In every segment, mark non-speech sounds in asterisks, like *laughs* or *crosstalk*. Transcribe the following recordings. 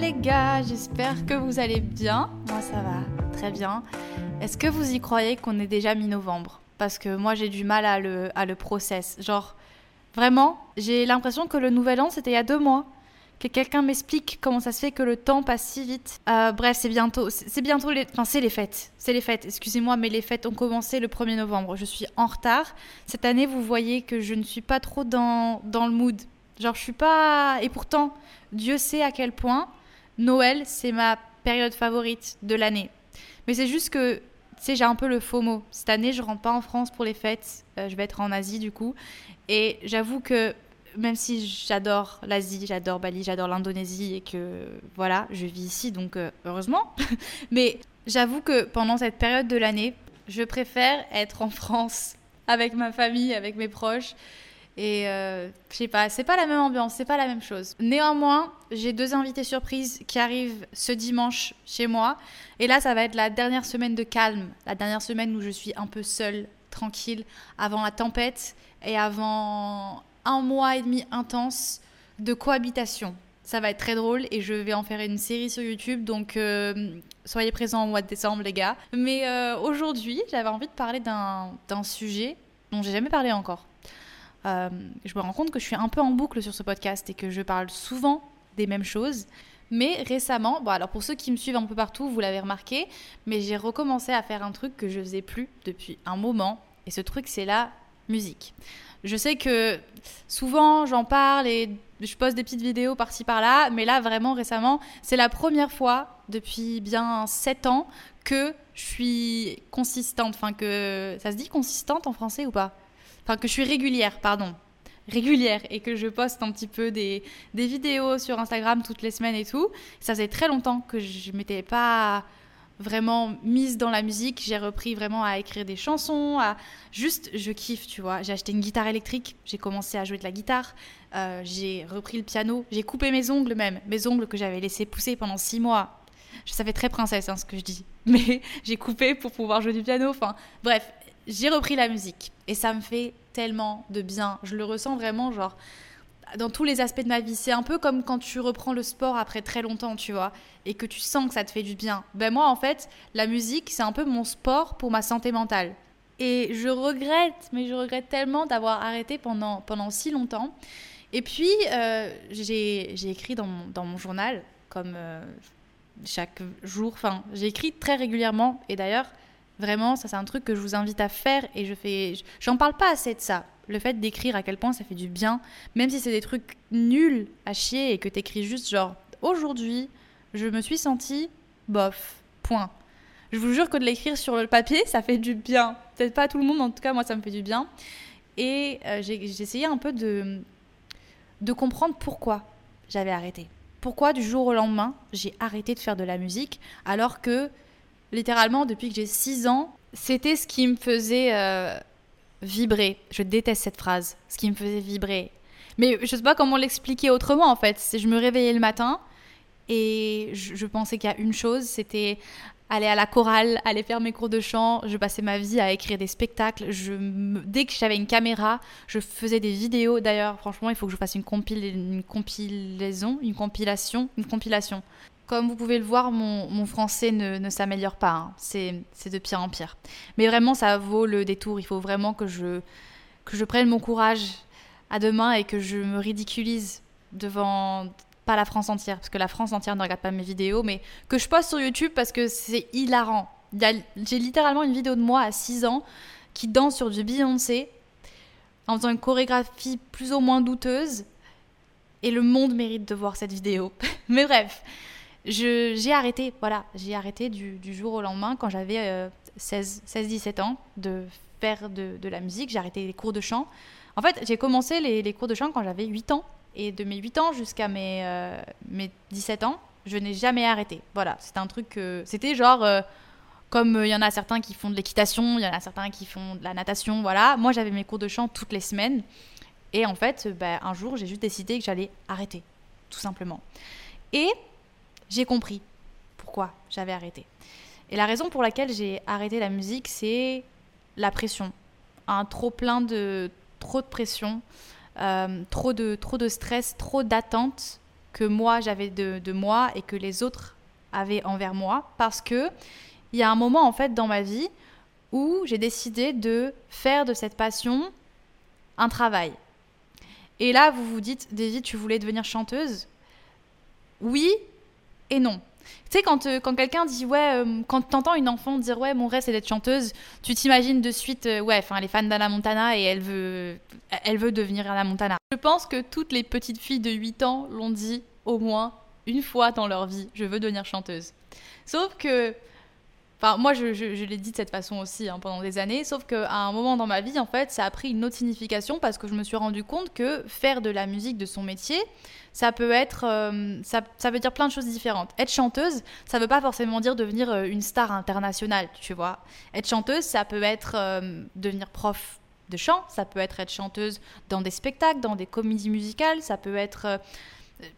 Les gars, j'espère que vous allez bien. Moi ça va très bien. Est-ce que vous y croyez qu'on est déjà mi-novembre? Parce que moi j'ai du mal à le, à le process. Genre, vraiment, j'ai l'impression que le nouvel an c'était il y a deux mois. Que quelqu'un m'explique comment ça se fait que le temps passe si vite. Euh, bref, c'est bientôt, c'est bientôt les, enfin c'est les fêtes, c'est les fêtes. Excusez-moi, mais les fêtes ont commencé le 1er novembre. Je suis en retard. Cette année, vous voyez que je ne suis pas trop dans, dans le mood. Genre, je suis pas. Et pourtant, Dieu sait à quel point Noël, c'est ma période favorite de l'année. Mais c'est juste que, tu sais, j'ai un peu le FOMO. Cette année, je rentre pas en France pour les fêtes. Euh, je vais être en Asie, du coup. Et j'avoue que, même si j'adore l'Asie, j'adore Bali, j'adore l'Indonésie, et que, voilà, je vis ici, donc euh, heureusement. *laughs* Mais j'avoue que pendant cette période de l'année, je préfère être en France avec ma famille, avec mes proches. Et euh, je sais pas, c'est pas la même ambiance, c'est pas la même chose. Néanmoins, j'ai deux invités surprises qui arrivent ce dimanche chez moi. Et là, ça va être la dernière semaine de calme, la dernière semaine où je suis un peu seule, tranquille, avant la tempête et avant un mois et demi intense de cohabitation. Ça va être très drôle et je vais en faire une série sur YouTube, donc euh, soyez présents au mois de décembre, les gars. Mais euh, aujourd'hui, j'avais envie de parler d'un sujet dont j'ai jamais parlé encore. Euh, je me rends compte que je suis un peu en boucle sur ce podcast et que je parle souvent des mêmes choses. Mais récemment, bon alors pour ceux qui me suivent un peu partout, vous l'avez remarqué, mais j'ai recommencé à faire un truc que je faisais plus depuis un moment. Et ce truc, c'est la musique. Je sais que souvent j'en parle et je poste des petites vidéos par-ci par-là, mais là vraiment récemment, c'est la première fois depuis bien 7 ans que je suis consistante. Enfin que ça se dit consistante en français ou pas? Enfin que je suis régulière, pardon. Régulière et que je poste un petit peu des, des vidéos sur Instagram toutes les semaines et tout. Ça faisait très longtemps que je m'étais pas vraiment mise dans la musique. J'ai repris vraiment à écrire des chansons, à juste, je kiffe, tu vois. J'ai acheté une guitare électrique, j'ai commencé à jouer de la guitare, euh, j'ai repris le piano, j'ai coupé mes ongles même, mes ongles que j'avais laissés pousser pendant six mois. Je savais très princesse hein, ce que je dis, *laughs* mais j'ai coupé pour pouvoir jouer du piano. Enfin, bref, j'ai repris la musique et ça me fait tellement de bien. Je le ressens vraiment, genre dans tous les aspects de ma vie. C'est un peu comme quand tu reprends le sport après très longtemps, tu vois, et que tu sens que ça te fait du bien. Ben moi, en fait, la musique, c'est un peu mon sport pour ma santé mentale. Et je regrette, mais je regrette tellement d'avoir arrêté pendant, pendant si longtemps. Et puis, euh, j'ai écrit dans mon, dans mon journal, comme euh, chaque jour, enfin, j'ai écrit très régulièrement. Et d'ailleurs, vraiment, ça c'est un truc que je vous invite à faire. Et je fais, j'en parle pas assez de ça le fait d'écrire à quel point ça fait du bien, même si c'est des trucs nuls à chier et que t'écris juste genre aujourd'hui, je me suis sentie bof, point. Je vous jure que de l'écrire sur le papier, ça fait du bien. Peut-être pas à tout le monde, en tout cas moi ça me fait du bien. Et euh, j'ai essayé un peu de, de comprendre pourquoi j'avais arrêté. Pourquoi du jour au lendemain j'ai arrêté de faire de la musique alors que littéralement depuis que j'ai 6 ans, c'était ce qui me faisait euh, vibrer. Je déteste cette phrase, ce qui me faisait vibrer. Mais je sais pas comment l'expliquer autrement en fait. Je me réveillais le matin et je, pensais qu'il y a une chose, c'était aller à la chorale, aller faire mes cours de chant. Je passais ma vie à écrire des spectacles. Je dès que j'avais une caméra, je faisais des vidéos. D'ailleurs, franchement, il faut que je fasse une, compil- une compilaison, une compilation, une compilation. Comme vous pouvez le voir, mon, français ne, s'améliore pas. hein. C'est de pire en pire. Mais vraiment, ça vaut le détour. Il faut vraiment que je, que je prenne mon courage à deux mains et que je me ridiculise devant pas la France entière, parce que la France entière ne regarde pas mes vidéos, mais que je poste sur YouTube parce que c'est hilarant. J'ai littéralement une vidéo de moi à 6 ans qui danse sur du Beyoncé en faisant une chorégraphie plus ou moins douteuse. Et le monde mérite de voir cette vidéo. *laughs* mais bref, j'ai arrêté, voilà, j'ai arrêté du, jour au lendemain quand j'avais 16-17 ans de faire de, la musique, j'ai arrêté les cours de chant. En fait, j'ai commencé les, cours de chant quand j'avais 8 ans. Et de mes 8 ans jusqu'à mes, euh, mes 17 ans, je n'ai jamais arrêté. Voilà, c'était un truc. C'était genre... Euh, comme il y en a certains qui font de l'équitation, il y en a certains qui font de la natation, voilà. Moi, j'avais mes cours de chant toutes les semaines. Et en fait, bah, un jour, j'ai juste décidé que j'allais arrêter, tout simplement. Et j'ai compris pourquoi j'avais arrêté. Et la raison pour laquelle j'ai arrêté la musique, c'est la pression. Un trop plein de trop de pression, euh, trop de trop de stress, trop d'attentes que moi j'avais de, de, moi et que les autres avaient envers moi, parce que il y a un moment en fait dans ma vie où j'ai décidé de faire de cette passion un travail. Et là, vous vous dites, Daisy, tu voulais devenir chanteuse? Oui et non. Tu sais, quand, euh, quand quelqu'un dit, ouais, euh, quand t'entends une enfant dire, ouais, mon rêve c'est d'être chanteuse, tu t'imagines de suite, euh, ouais, enfin, elle est fan d'Anna Montana et elle veut, elle veut devenir Anna Montana. Je pense que toutes les petites filles de 8 ans l'ont dit au moins une fois dans leur vie, je veux devenir chanteuse. Sauf que Enfin, moi, je, l'ai dit de cette façon aussi hein, pendant des années, sauf qu'à un moment dans ma vie, en fait, ça a pris une autre signification parce que je me suis rendu compte que faire de la musique de son métier, ça peut être. Euh, ça, ça, veut dire plein de choses différentes. Être chanteuse, ça veut pas forcément dire devenir euh, une star internationale, tu vois. Être chanteuse, ça peut être euh, devenir prof de chant, ça peut être être chanteuse dans des spectacles, dans des comédies musicales, ça peut être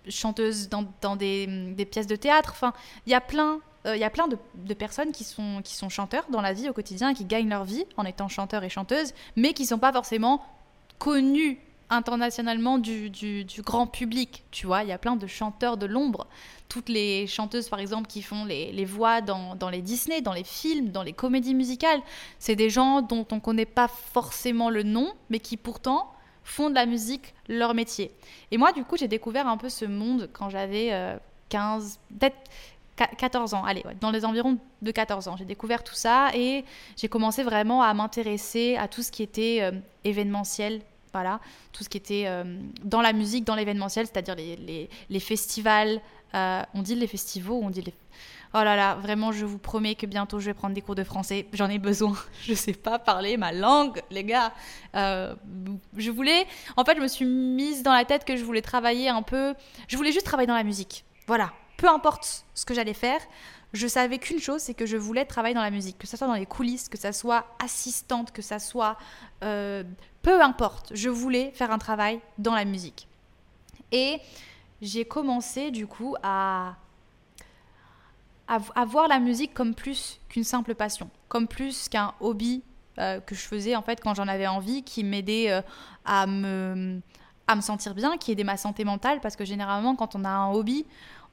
chanteuse dans, dans des, pièces de théâtre. Enfin, il y a plein il y a plein de, personnes qui sont, qui sont chanteurs dans la vie au quotidien qui gagnent leur vie en étant chanteurs et chanteuses, mais qui ne sont pas forcément connus internationalement du, grand public. Tu vois, il y a plein de chanteurs de l'ombre. Toutes les chanteuses, par exemple, qui font les, voix dans, les Disney, dans les films, dans les comédies musicales, c'est des gens dont on ne connaît pas forcément le nom, mais qui pourtant font de la musique leur métier. Et moi, du coup, j'ai découvert un peu ce monde quand j'avais 15, euh, peut-être 14 ans, allez, dans les environs de 14 ans. J'ai découvert tout ça et j'ai commencé vraiment à m'intéresser à tout ce qui était euh, événementiel, voilà, tout ce qui était euh, dans la musique, dans l'événementiel, c'est-à-dire les, les, festivals. Euh, on dit les festivals on dit les... Oh là là, vraiment, je vous promets que bientôt je vais prendre des cours de français. J'en ai besoin. *laughs* Je sais pas parler ma langue, les gars. je voulais, en fait, je me suis mise dans la tête que je voulais travailler un peu. Je voulais juste travailler dans la musique. Voilà, peu importe ce que j'allais faire, je savais qu'une chose, c'est que je voulais travailler dans la musique, que ce soit dans les coulisses, que ça soit assistante, que ça soit... Euh, peu importe, je voulais faire un travail dans la musique. Et j'ai commencé du coup à, à, voir la musique comme plus qu'une simple passion, comme plus qu'un hobby euh, que je faisais en fait quand j'en avais envie, qui m'aidait euh, à, me, à me sentir bien, qui aidait ma santé mentale, parce que généralement quand on a un hobby,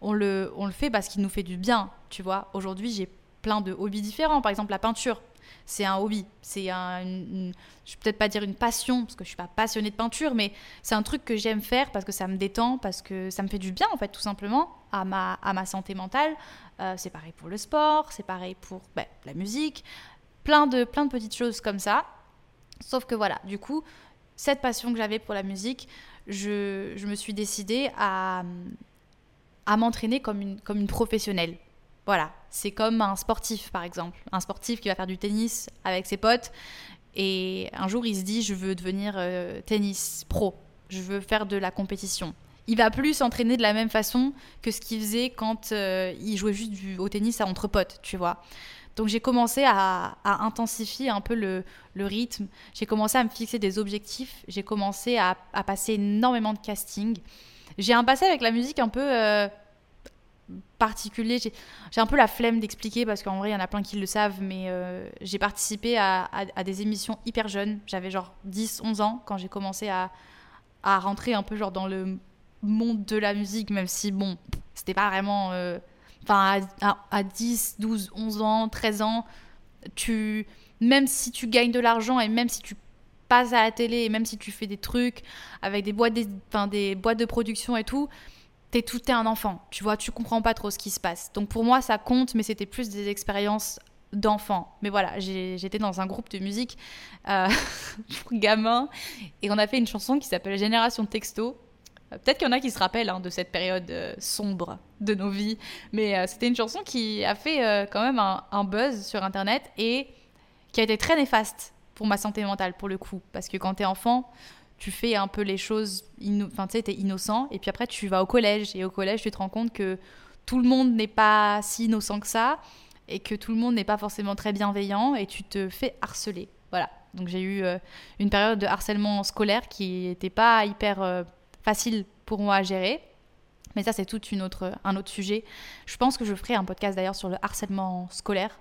on le, fait parce qu'il nous fait du bien, tu vois. Aujourd'hui, j'ai plein de hobbies différents. Par exemple, la peinture, c'est un hobby. C'est un, je vais peut-être pas dire une passion, parce que je suis pas passionnée de peinture, mais c'est un truc que j'aime faire parce que ça me détend, parce que ça me fait du bien, en fait, tout simplement, à ma, santé mentale. Euh, c'est pareil pour le sport, c'est pareil pour ben, la musique, plein de, plein de petites choses comme ça. Sauf que voilà, du coup, cette passion que j'avais pour la musique, je, je me suis décidée à, à m'entraîner comme une, comme une professionnelle. Voilà, c'est comme un sportif par exemple. Un sportif qui va faire du tennis avec ses potes et un jour il se dit je veux devenir euh, tennis pro, je veux faire de la compétition. Il va plus s'entraîner de la même façon que ce qu'il faisait quand euh, il jouait juste au tennis entre potes, tu vois. Donc j'ai commencé à, intensifier un peu le, le rythme, j'ai commencé à me fixer des objectifs, j'ai commencé à, à passer énormément de casting. J'ai un passé avec la musique un peu euh, particulier. J'ai un peu la flemme d'expliquer parce qu'en vrai, il y en a plein qui le savent, mais euh, j'ai participé à, des émissions hyper jeunes. J'avais genre 10, 11 ans quand j'ai commencé à, rentrer un peu genre dans le monde de la musique, même si, bon, c'était pas vraiment... Euh, enfin, à, à, 10, 12, 11 ans, 13 ans, tu... Même si tu gagnes de l'argent et même si tu passes à la télé et même si tu fais des trucs avec des boîtes, des, des boîtes de production et tout, t'es tout t'es un enfant. Tu vois, tu comprends pas trop ce qui se passe. Donc pour moi, ça compte, mais c'était plus des expériences d'enfant. Mais voilà, j'étais dans un groupe de musique euh, *laughs* pour gamins et on a fait une chanson qui s'appelle Génération Texto. Euh, peut-être qu'il y en a qui se rappellent hein, de cette période euh, sombre de nos vies, mais c'était une chanson qui a fait quand même un, buzz sur Internet et qui a été très néfaste pour ma santé mentale, pour le coup. Parce que quand t'es enfant, tu fais un peu les choses, enfin tu sais, t'es innocent, et puis après tu vas au collège, et au collège tu te rends compte que tout le monde n'est pas si innocent que ça, et que tout le monde n'est pas forcément très bienveillant, et tu te fais harceler. Voilà. Donc j'ai eu euh, une période de harcèlement scolaire qui n'était pas hyper euh, facile pour moi à gérer. Mais ça, c'est tout une autre, un autre sujet. Je pense que je ferai un podcast d'ailleurs sur le harcèlement scolaire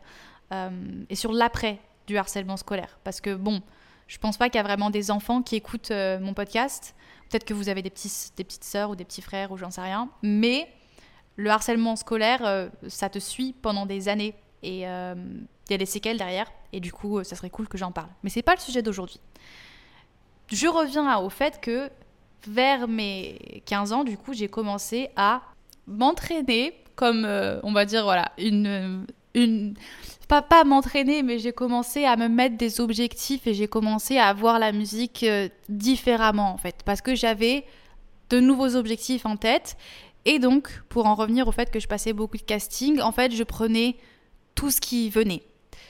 euh, et sur l'après du harcèlement scolaire. Parce que bon, je pense pas qu'il y a vraiment des enfants qui écoutent mon podcast. Peut-être que vous avez des, petits, des petites sœurs ou des petits frères ou j'en sais rien. Mais le harcèlement scolaire, ça te suit pendant des années. Et il y a des séquelles derrière, et du coup, ça serait cool que j'en parle. Mais c'est pas le sujet d'aujourd'hui. Je reviens au fait que vers mes 15 ans, du coup, j'ai commencé à m'entraîner comme, euh, on va dire, voilà, une... une pas, pas m'entraîner, mais j'ai commencé à me mettre des objectifs et j'ai commencé à voir la musique euh, différemment, en fait, parce que j'avais de nouveaux objectifs en tête. Et donc, pour en revenir au fait que je passais beaucoup de casting, en fait, je prenais tout ce qui venait.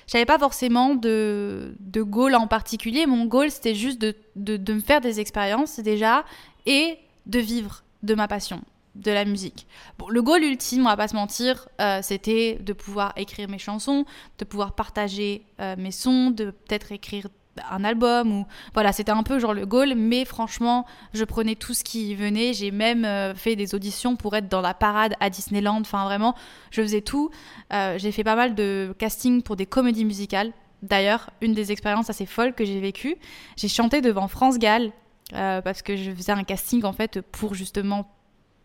J'avais pas forcément de, de goal en particulier. Mon goal, c'était juste de, de, me faire des expériences déjà et de vivre de ma passion, de la musique. Bon, le goal ultime, on va pas se mentir, euh, c'était de pouvoir écrire mes chansons, de pouvoir partager euh, mes sons, de peut-être écrire un album ou voilà c'était un peu genre le goal mais franchement je prenais tout ce qui venait. J'ai même euh, fait des auditions pour être dans la parade à Disneyland. Enfin vraiment je faisais tout. J'ai fait pas mal de casting pour des comédies musicales. D'ailleurs une des expériences assez folles que j'ai vécues j'ai chanté devant France Gall parce que je faisais un casting en fait pour justement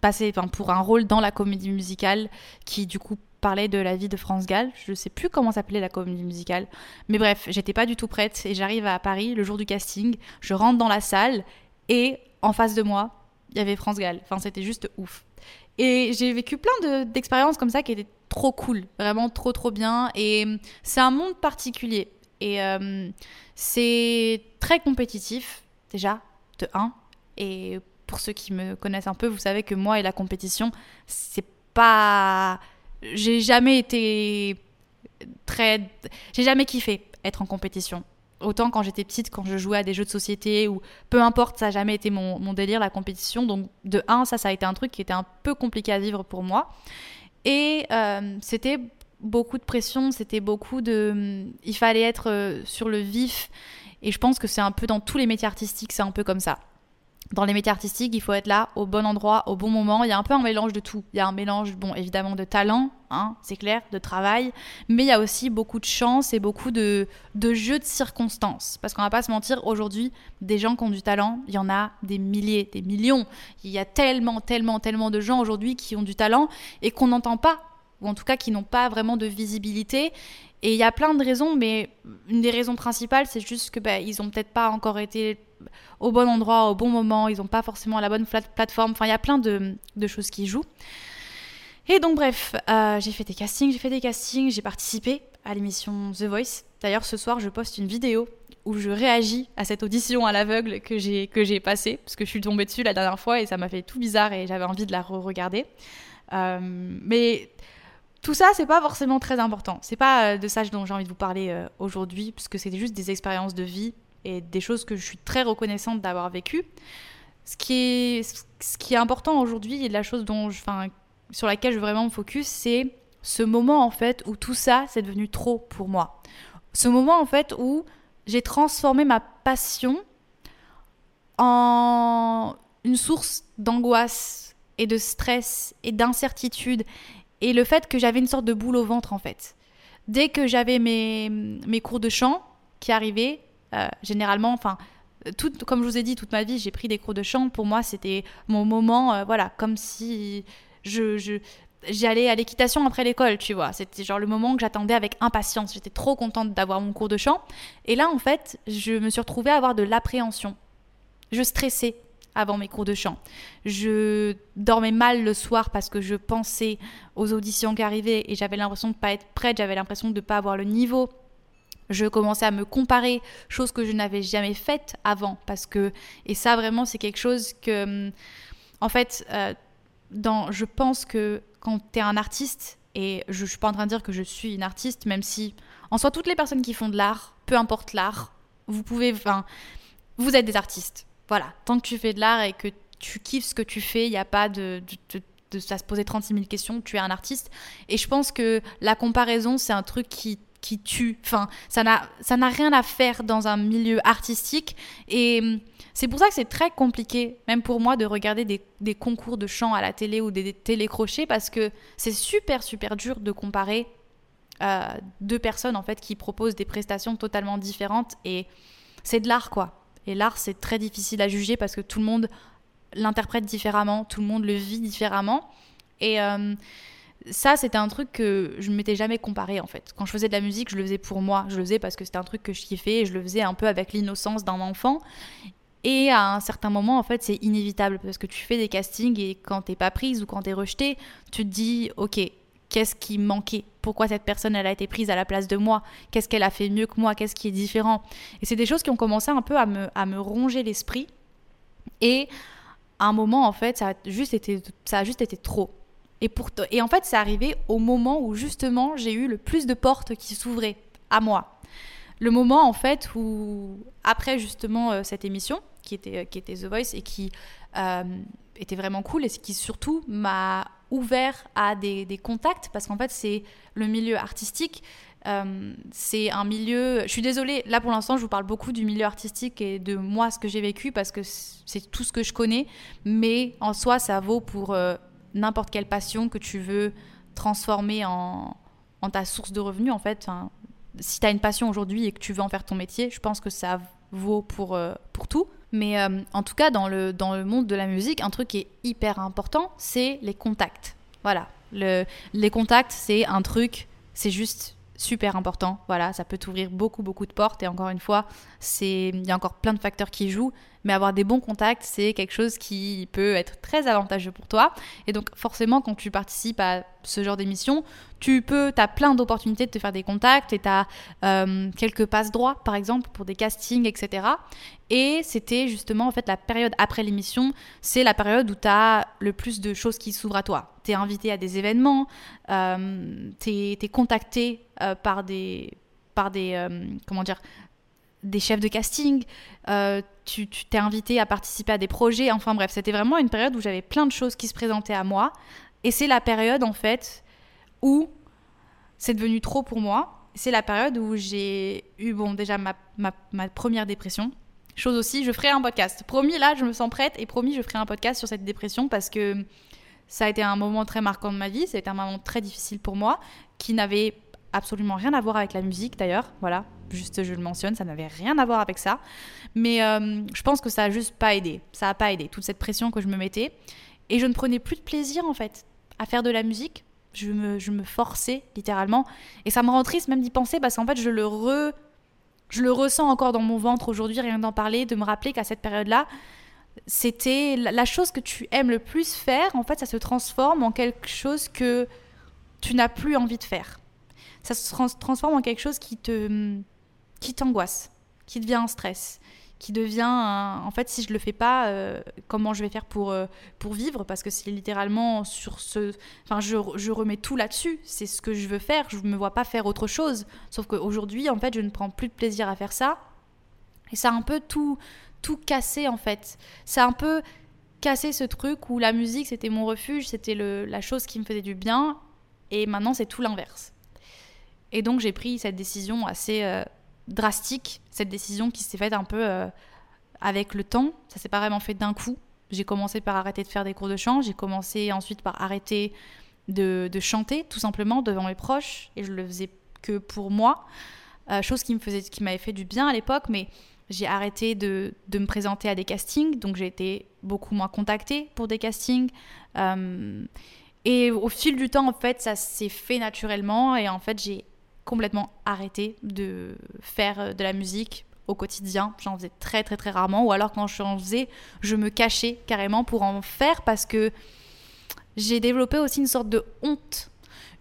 passer pour un rôle dans la comédie musicale qui du coup parlait de la vie de France Gall. Je sais plus comment s'appelait la comédie musicale. Mais bref, j'étais pas du tout prête et j'arrive à Paris le jour du casting. Je rentre dans la salle et en face de moi, il y avait France Gall. Enfin, c'était juste ouf. Et j'ai vécu plein d'expériences comme ça qui étaient trop cool, vraiment trop trop bien. Et c'est un monde particulier. Et euh, c'est très compétitif, déjà, de 1. Et pour ceux qui me connaissent un peu, vous savez que moi et la compétition, c'est pas j'ai jamais été très. J'ai jamais kiffé être en compétition. Autant quand j'étais petite, quand je jouais à des jeux de société ou peu importe, ça n'a jamais été mon, délire, la compétition. Donc, de un, ça, ça a été un truc qui était un peu compliqué à vivre pour moi. Et euh, c'était beaucoup de pression, c'était beaucoup de. Il fallait être euh, sur le vif. Et je pense que c'est un peu dans tous les métiers artistiques, c'est un peu comme ça dans les métiers artistiques, il faut être là au bon endroit, au bon moment. Il y a un peu un mélange de tout. Il y a un mélange, bon, évidemment, de talent, hein, c'est clair, de travail, mais il y a aussi beaucoup de chance et beaucoup de, de jeux de circonstances. Parce qu'on va pas se mentir, aujourd'hui, des gens qui ont du talent, il y en a des milliers, des millions. Il y a tellement, tellement, tellement de gens aujourd'hui qui ont du talent et qu'on n'entend pas, ou en tout cas qui n'ont pas vraiment de visibilité. Et il y a plein de raisons, mais une des raisons principales, c'est juste que bah, ils ont peut-être pas encore été au bon endroit, au bon moment, ils n'ont pas forcément la bonne plateforme. Enfin, il y a plein de, choses qui jouent. Et donc, bref, euh, j'ai fait des castings, j'ai fait des castings, j'ai participé à l'émission The Voice. D'ailleurs, ce soir, je poste une vidéo où je réagis à cette audition à l'aveugle que j'ai que j'ai passée parce que je suis tombée dessus la dernière fois et ça m'a fait tout bizarre et j'avais envie de la re-regarder. Euh, mais tout ça, c'est pas forcément très important. C'est pas euh, de ça dont j'ai envie de vous parler aujourd'hui, parce que c'était juste des expériences de vie et des choses que je suis très reconnaissante d'avoir vécues. Ce qui est, important aujourd'hui et la chose dont je, sur laquelle je veux vraiment me focus, c'est ce moment en fait où tout ça c'est devenu trop pour moi. Ce moment en fait où j'ai transformé ma passion en une source d'angoisse et de stress et d'incertitude et le fait que j'avais une sorte de boule au ventre en fait. Dès que j'avais mes, mes cours de chant qui arrivaient, euh, généralement, enfin, tout, comme je vous ai dit, toute ma vie, j'ai pris des cours de chant. Pour moi, c'était mon moment, euh, voilà, comme si je, je j'allais à l'équitation après l'école, tu vois. C'était genre le moment que j'attendais avec impatience. J'étais trop contente d'avoir mon cours de chant. Et là, en fait, je me suis retrouvée à avoir de l'appréhension. Je stressais avant mes cours de chant. Je dormais mal le soir parce que je pensais aux auditions qui arrivaient et j'avais l'impression de ne pas être prête, j'avais l'impression de ne pas avoir le niveau je commençais à me comparer, chose que je n'avais jamais faite avant, parce que, et ça vraiment c'est quelque chose que, en fait, euh, dans, je pense que quand tu es un artiste, et je ne suis pas en train de dire que je suis une artiste, même si, en soi, toutes les personnes qui font de l'art, peu importe l'art, vous pouvez, enfin, vous êtes des artistes. Voilà, tant que tu fais de l'art et que tu kiffes ce que tu fais, il n'y a pas de, ça se poser 36 000 questions, tu es un artiste. Et je pense que la comparaison, c'est un truc qui qui tue. Enfin, ça n'a, rien à faire dans un milieu artistique. Et hum, c'est pour ça que c'est très compliqué, même pour moi, de regarder des, des, concours de chant à la télé ou des, télécrochets, parce que c'est super, super dur de comparer euh, deux personnes, en fait, qui proposent des prestations totalement différentes. Et c'est de l'art, quoi. Et l'art, c'est très difficile à juger parce que tout le monde l'interprète différemment, tout le monde le vit différemment. Et euh, ça, c'était un truc que je ne m'étais jamais comparé en fait. Quand je faisais de la musique, je le faisais pour moi. Je le faisais parce que c'était un truc que je kiffais et je le faisais un peu avec l'innocence d'un enfant. Et à un certain moment, en fait, c'est inévitable parce que tu fais des castings et quand t'es pas prise ou quand t'es rejetée, tu te dis, ok, qu'est-ce qui manquait? Pourquoi cette personne, elle a été prise à la place de moi? Qu'est-ce qu'elle a fait mieux que moi? Qu'est-ce qui est différent? Et c'est des choses qui ont commencé un peu à me, à me ronger l'esprit. Et à un moment, en fait, ça a juste été, ça a juste été trop. Et, pour et en fait, c'est arrivé au moment où justement j'ai eu le plus de portes qui s'ouvraient à moi. Le moment en fait où, après justement euh, cette émission, qui était, euh, qui était The Voice et qui euh, était vraiment cool et qui surtout m'a ouvert à des, contacts parce qu'en fait c'est le milieu artistique. c'est un milieu. Je suis désolée, là pour l'instant, je vous parle beaucoup du milieu artistique et de moi, ce que j'ai vécu, parce que c'est tout ce que je connais. Mais en soi, ça vaut pour n'importe quelle passion que tu veux transformer en, ta source de revenus, en fait. si tu as une passion aujourd'hui et que tu veux en faire ton métier, je pense que ça vaut pour, euh, pour tout. Mais euh, en tout cas, dans le, dans le monde de la musique, un truc qui est hyper important, c'est les contacts. Voilà. Le, les contacts, c'est un truc, c'est juste super important. Voilà, ça peut t'ouvrir beaucoup, beaucoup de portes. Et encore une fois, il y a encore plein de facteurs qui jouent mais avoir des bons contacts, c'est quelque chose qui peut être très avantageux pour toi. Et donc forcément, quand tu participes à ce genre d'émission, tu peux, as plein d'opportunités de te faire des contacts et tu as euh, quelques passes droits, par exemple, pour des castings, etc. Et c'était justement, en fait, la période après l'émission, c'est la période où tu as le plus de choses qui s'ouvrent à toi. Tu es invité à des événements, euh, tu es, contacté euh, par des par des euh, comment dire des chefs de casting, euh, tu t'es invité à participer à des projets, enfin bref, c'était vraiment une période où j'avais plein de choses qui se présentaient à moi. Et c'est la période en fait où c'est devenu trop pour moi. C'est la période où j'ai eu, bon, déjà ma, ma, première dépression. Chose aussi, je ferai un podcast. Promis, là, je me sens prête et promis, je ferai un podcast sur cette dépression parce que ça a été un moment très marquant de ma vie. Ça a été un moment très difficile pour moi qui n'avait absolument rien à voir avec la musique d'ailleurs. Voilà, juste je le mentionne, ça n'avait rien à voir avec ça. Mais euh, je pense que ça a juste pas aidé. Ça a pas aidé, toute cette pression que je me mettais. Et je ne prenais plus de plaisir en fait à faire de la musique. Je me, je me forçais littéralement. Et ça me rend triste même d'y penser parce qu'en fait je le, re, je le ressens encore dans mon ventre aujourd'hui, rien d'en parler, de me rappeler qu'à cette période-là, c'était la chose que tu aimes le plus faire, en fait ça se transforme en quelque chose que tu n'as plus envie de faire. Ça se transforme en quelque chose qui te qui t'angoisse, qui devient un stress, qui devient en fait si je le fais pas euh, comment je vais faire pour euh, pour vivre? Parce que c'est littéralement sur ce enfin je, je remets tout là-dessus. C'est ce que je veux faire. Je me vois pas faire autre chose. Sauf qu'aujourd'hui en fait je ne prends plus de plaisir à faire ça. Et ça a un peu tout tout cassé en fait. C'est un peu cassé ce truc où la musique c'était mon refuge c'était la chose qui me faisait du bien. Et maintenant c'est tout l'inverse et donc j'ai pris cette décision assez euh, drastique, cette décision qui s'est faite un peu euh, avec le temps. Ça s'est pas vraiment fait d'un coup. J'ai commencé par arrêter de faire des cours de chant, j'ai commencé ensuite par arrêter de, chanter tout simplement devant mes proches et je le faisais que pour moi, euh, chose qui me faisait, qui m'avait fait du bien à l'époque, mais j'ai arrêté de, me présenter à des castings, donc j'ai été beaucoup moins contactée pour des castings. Et au fil du temps, en fait, ça s'est fait naturellement et en fait, j'ai complètement arrêté de faire euh, de la musique au quotidien. J'en faisais très très très rarement. Ou alors quand j'en faisais, je me cachais carrément pour en faire parce que j'ai développé aussi une sorte de honte.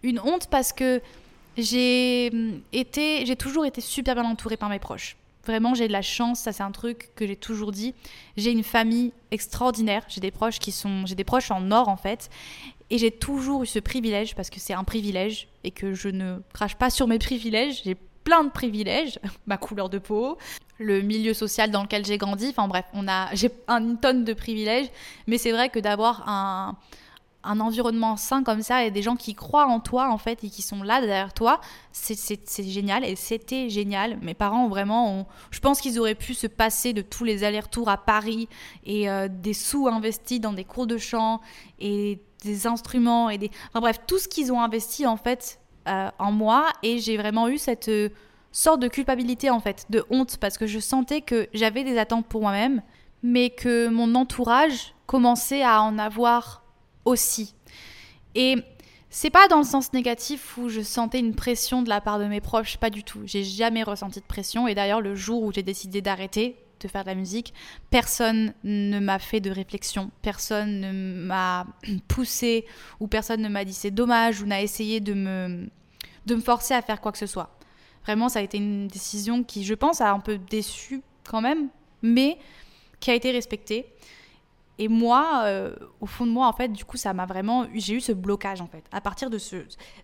Une honte parce que j'ai hum, toujours été super bien entourée par mes proches. Vraiment, j'ai de la chance, ça c'est un truc que j'ai toujours dit. J'ai une famille extraordinaire, j'ai des proches qui sont j'ai des proches en or en fait. Et j'ai toujours eu ce privilège, parce que c'est un privilège, et que je ne crache pas sur mes privilèges, j'ai plein de privilèges, *laughs* ma couleur de peau, le milieu social dans lequel j'ai grandi, enfin bref, on a, j'ai une tonne de privilèges, mais c'est vrai que d'avoir un, un environnement sain comme ça et des gens qui croient en toi en fait et qui sont là derrière toi, c'est génial et c'était génial. Mes parents vraiment, je pense qu'ils auraient pu se passer de tous les allers-retours à Paris et euh, des sous investis dans des cours de chant et des instruments et des, enfin bref, tout ce qu'ils ont investi en fait euh, en moi et j'ai vraiment eu cette euh, sorte de culpabilité en fait, de honte parce que je sentais que j'avais des attentes pour moi-même, mais que mon entourage commençait à en avoir aussi. Et c'est pas dans le sens négatif où je sentais une pression de la part de mes proches, pas du tout. J'ai jamais ressenti de pression et d'ailleurs le jour où j'ai décidé d'arrêter de faire de la musique, personne ne m'a fait de réflexion, personne ne m'a *clears throat* poussé ou personne ne m'a dit c'est dommage ou n'a essayé de me de me forcer à faire quoi que ce soit. Vraiment, ça a été une décision qui, je pense, a un peu déçu quand même, mais qui a été respectée. Et moi, euh, au fond de moi, en fait, du coup, ça m'a vraiment. J'ai eu ce blocage, en fait. À partir de ce.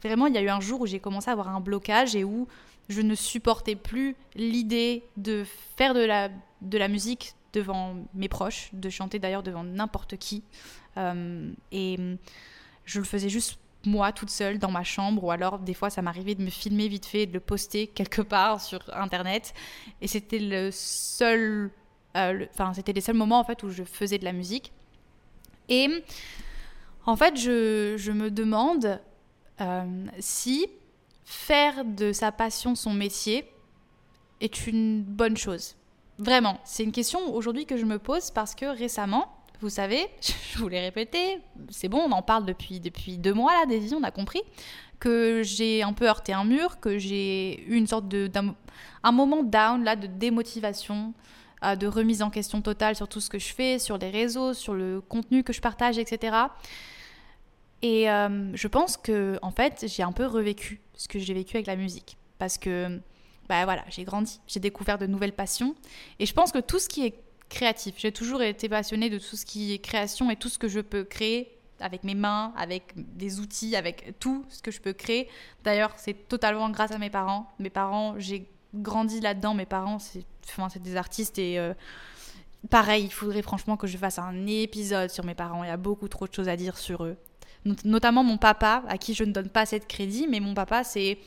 Vraiment, il y a eu un jour où j'ai commencé à avoir un blocage et où je ne supportais plus l'idée de faire de la, de la musique devant mes proches, de chanter d'ailleurs devant n'importe qui. Euh, et je le faisais juste moi toute seule dans ma chambre ou alors des fois ça m'arrivait de me filmer vite fait et de le poster quelque *laughs* part sur internet et c'était le seul enfin, c'était les seuls moments en fait où je faisais de la musique. Et en fait, je, me demande euh, si faire de sa passion son métier est une bonne chose. Vraiment, c'est une question aujourd'hui que je me pose parce que récemment, vous savez, *laughs* je vous l'ai répété, c'est bon, on en parle depuis, depuis deux mois là, Daisy, on a compris, que j'ai un peu heurté un mur, que j'ai eu une sorte de. un moment down là, de démotivation, de remise en question totale sur tout ce que je fais, sur les réseaux, sur le contenu que je partage, etc. Et euh, je pense que, en fait, j'ai un peu revécu ce que j'ai vécu avec la musique. Parce que, bah voilà, j'ai grandi, j'ai découvert de nouvelles passions. Et je pense que tout ce qui est créatif, j'ai toujours été passionnée de tout ce qui est création et tout ce que je peux créer avec mes mains, avec des outils, avec tout ce que je peux créer. D'ailleurs, c'est totalement grâce à mes parents. Mes parents, j'ai grandi là-dedans. Mes parents, c'est c'est des artistes et euh, pareil, il faudrait franchement que je fasse un épisode sur mes parents. Il y a beaucoup trop de choses à dire sur eux. notamment mon papa, à qui je ne donne pas assez de crédit, mais mon papa, c'est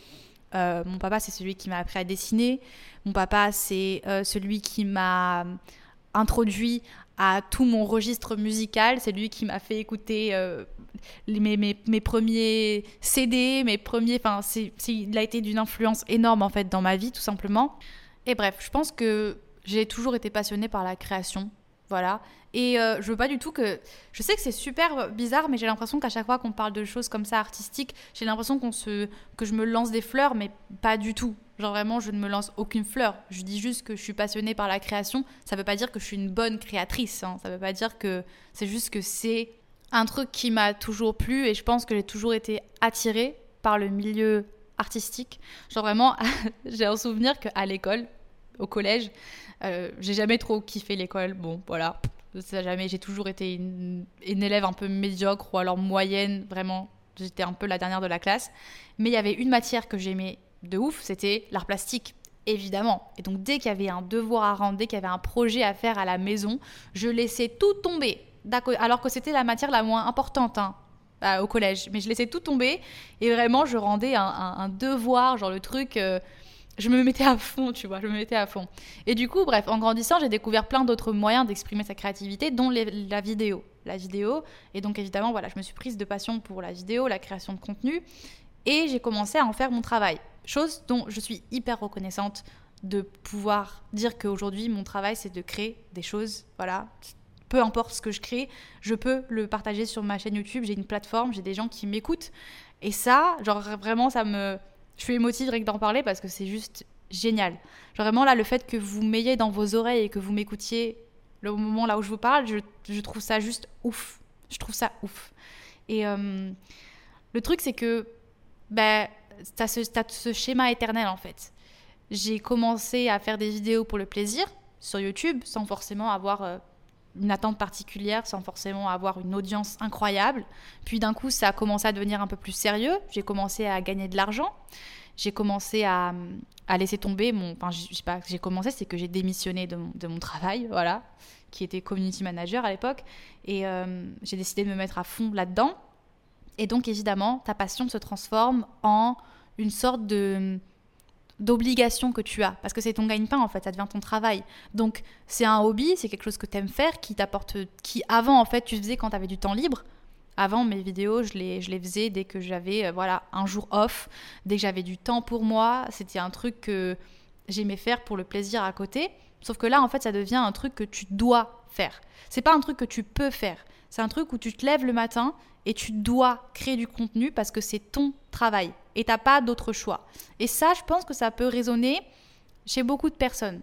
euh, mon papa, c'est celui qui m'a appris à dessiner. Mon papa, c'est euh, celui qui m'a introduit à tout mon registre musical. C'est lui qui m'a fait écouter mes, mes, mes, premiers CD, mes premiers. Enfin, il a été d'une influence énorme en fait dans ma vie, tout simplement. Et bref, je pense que j'ai toujours été passionnée par la création. Voilà. Et euh, je veux pas du tout que. Je sais que c'est super bizarre, mais j'ai l'impression qu'à chaque fois qu'on parle de choses comme ça artistiques, j'ai l'impression qu'on se... que je me lance des fleurs, mais pas du tout. Genre vraiment, je ne me lance aucune fleur. Je dis juste que je suis passionnée par la création. Ça veut pas dire que je suis une bonne créatrice. Hein. Ça veut pas dire que. C'est juste que c'est un truc qui m'a toujours plu et je pense que j'ai toujours été attirée par le milieu artistique. Genre vraiment, *laughs* j'ai un souvenir qu'à l'école, au collège, euh, j'ai jamais trop kiffé l'école. Bon, voilà, ça jamais. J'ai toujours été une, élève un peu médiocre ou alors moyenne, vraiment. J'étais un peu la dernière de la classe. Mais il y avait une matière que j'aimais de ouf, c'était l'art plastique évidemment. Et donc dès qu'il y avait un devoir à rendre, dès qu'il y avait un projet à faire à la maison, je laissais tout tomber. Alors que c'était la matière la moins importante. Hein au collège. Mais je laissais tout tomber et vraiment, je rendais un, devoir, genre le truc. Euh, je me mettais à fond, tu vois, je me mettais à fond. Et du coup, bref, en grandissant, j'ai découvert plein d'autres moyens d'exprimer sa créativité, dont la vidéo. La vidéo. Et donc, évidemment, voilà, je me suis prise de passion pour la vidéo, la création de contenu. Et j'ai commencé à en faire mon travail. Chose dont je suis hyper reconnaissante de pouvoir dire qu'aujourd'hui, mon travail, c'est de créer des choses, voilà, peu importe ce que je crée, je peux le partager sur ma chaîne YouTube. J'ai une plateforme, j'ai des gens qui m'écoutent. Et ça, genre vraiment, ça me. Je suis émotive rien que d'en parler parce que c'est juste génial. Vraiment, là, le fait que vous m'ayez dans vos oreilles et que vous m'écoutiez le moment là où je vous parle, je, trouve ça juste ouf. Je trouve ça ouf. Et euh, le truc, c'est que ben, t'as ce, as ce schéma éternel en fait. J'ai commencé à faire des vidéos pour le plaisir sur YouTube sans forcément avoir euh, une attente particulière sans forcément avoir une audience incroyable. Puis d'un coup, ça a commencé à devenir un peu plus sérieux. J'ai commencé à gagner de l'argent. j'ai commencé à, à, laisser tomber mon. Enfin, je sais pas, j'ai commencé, c'est que j'ai démissionné de mon, travail, *laughs* voilà, qui était community manager à l'époque. Et euh, j'ai décidé de me mettre à fond là-dedans. Et donc, évidemment, ta passion se transforme en une sorte de d'obligation que tu as parce que c'est ton gagne-pain en fait ça devient ton travail donc c'est un hobby c'est quelque chose que tu aimes faire qui t'apporte qui avant en fait tu faisais quand tu avais du temps libre avant, mes vidéos, je les, je les faisais dès que j'avais euh, voilà, un jour off, dès que j'avais du temps pour moi. C'était un truc que j'aimais faire pour le plaisir à côté. Sauf que là, en fait, ça devient un truc que tu dois faire. C'est pas un truc que tu peux faire. C'est un truc où tu te lèves le matin et tu dois créer du contenu parce que c'est ton travail et t'as pas d'autre choix. Et ça, je pense que ça peut résonner chez beaucoup de personnes.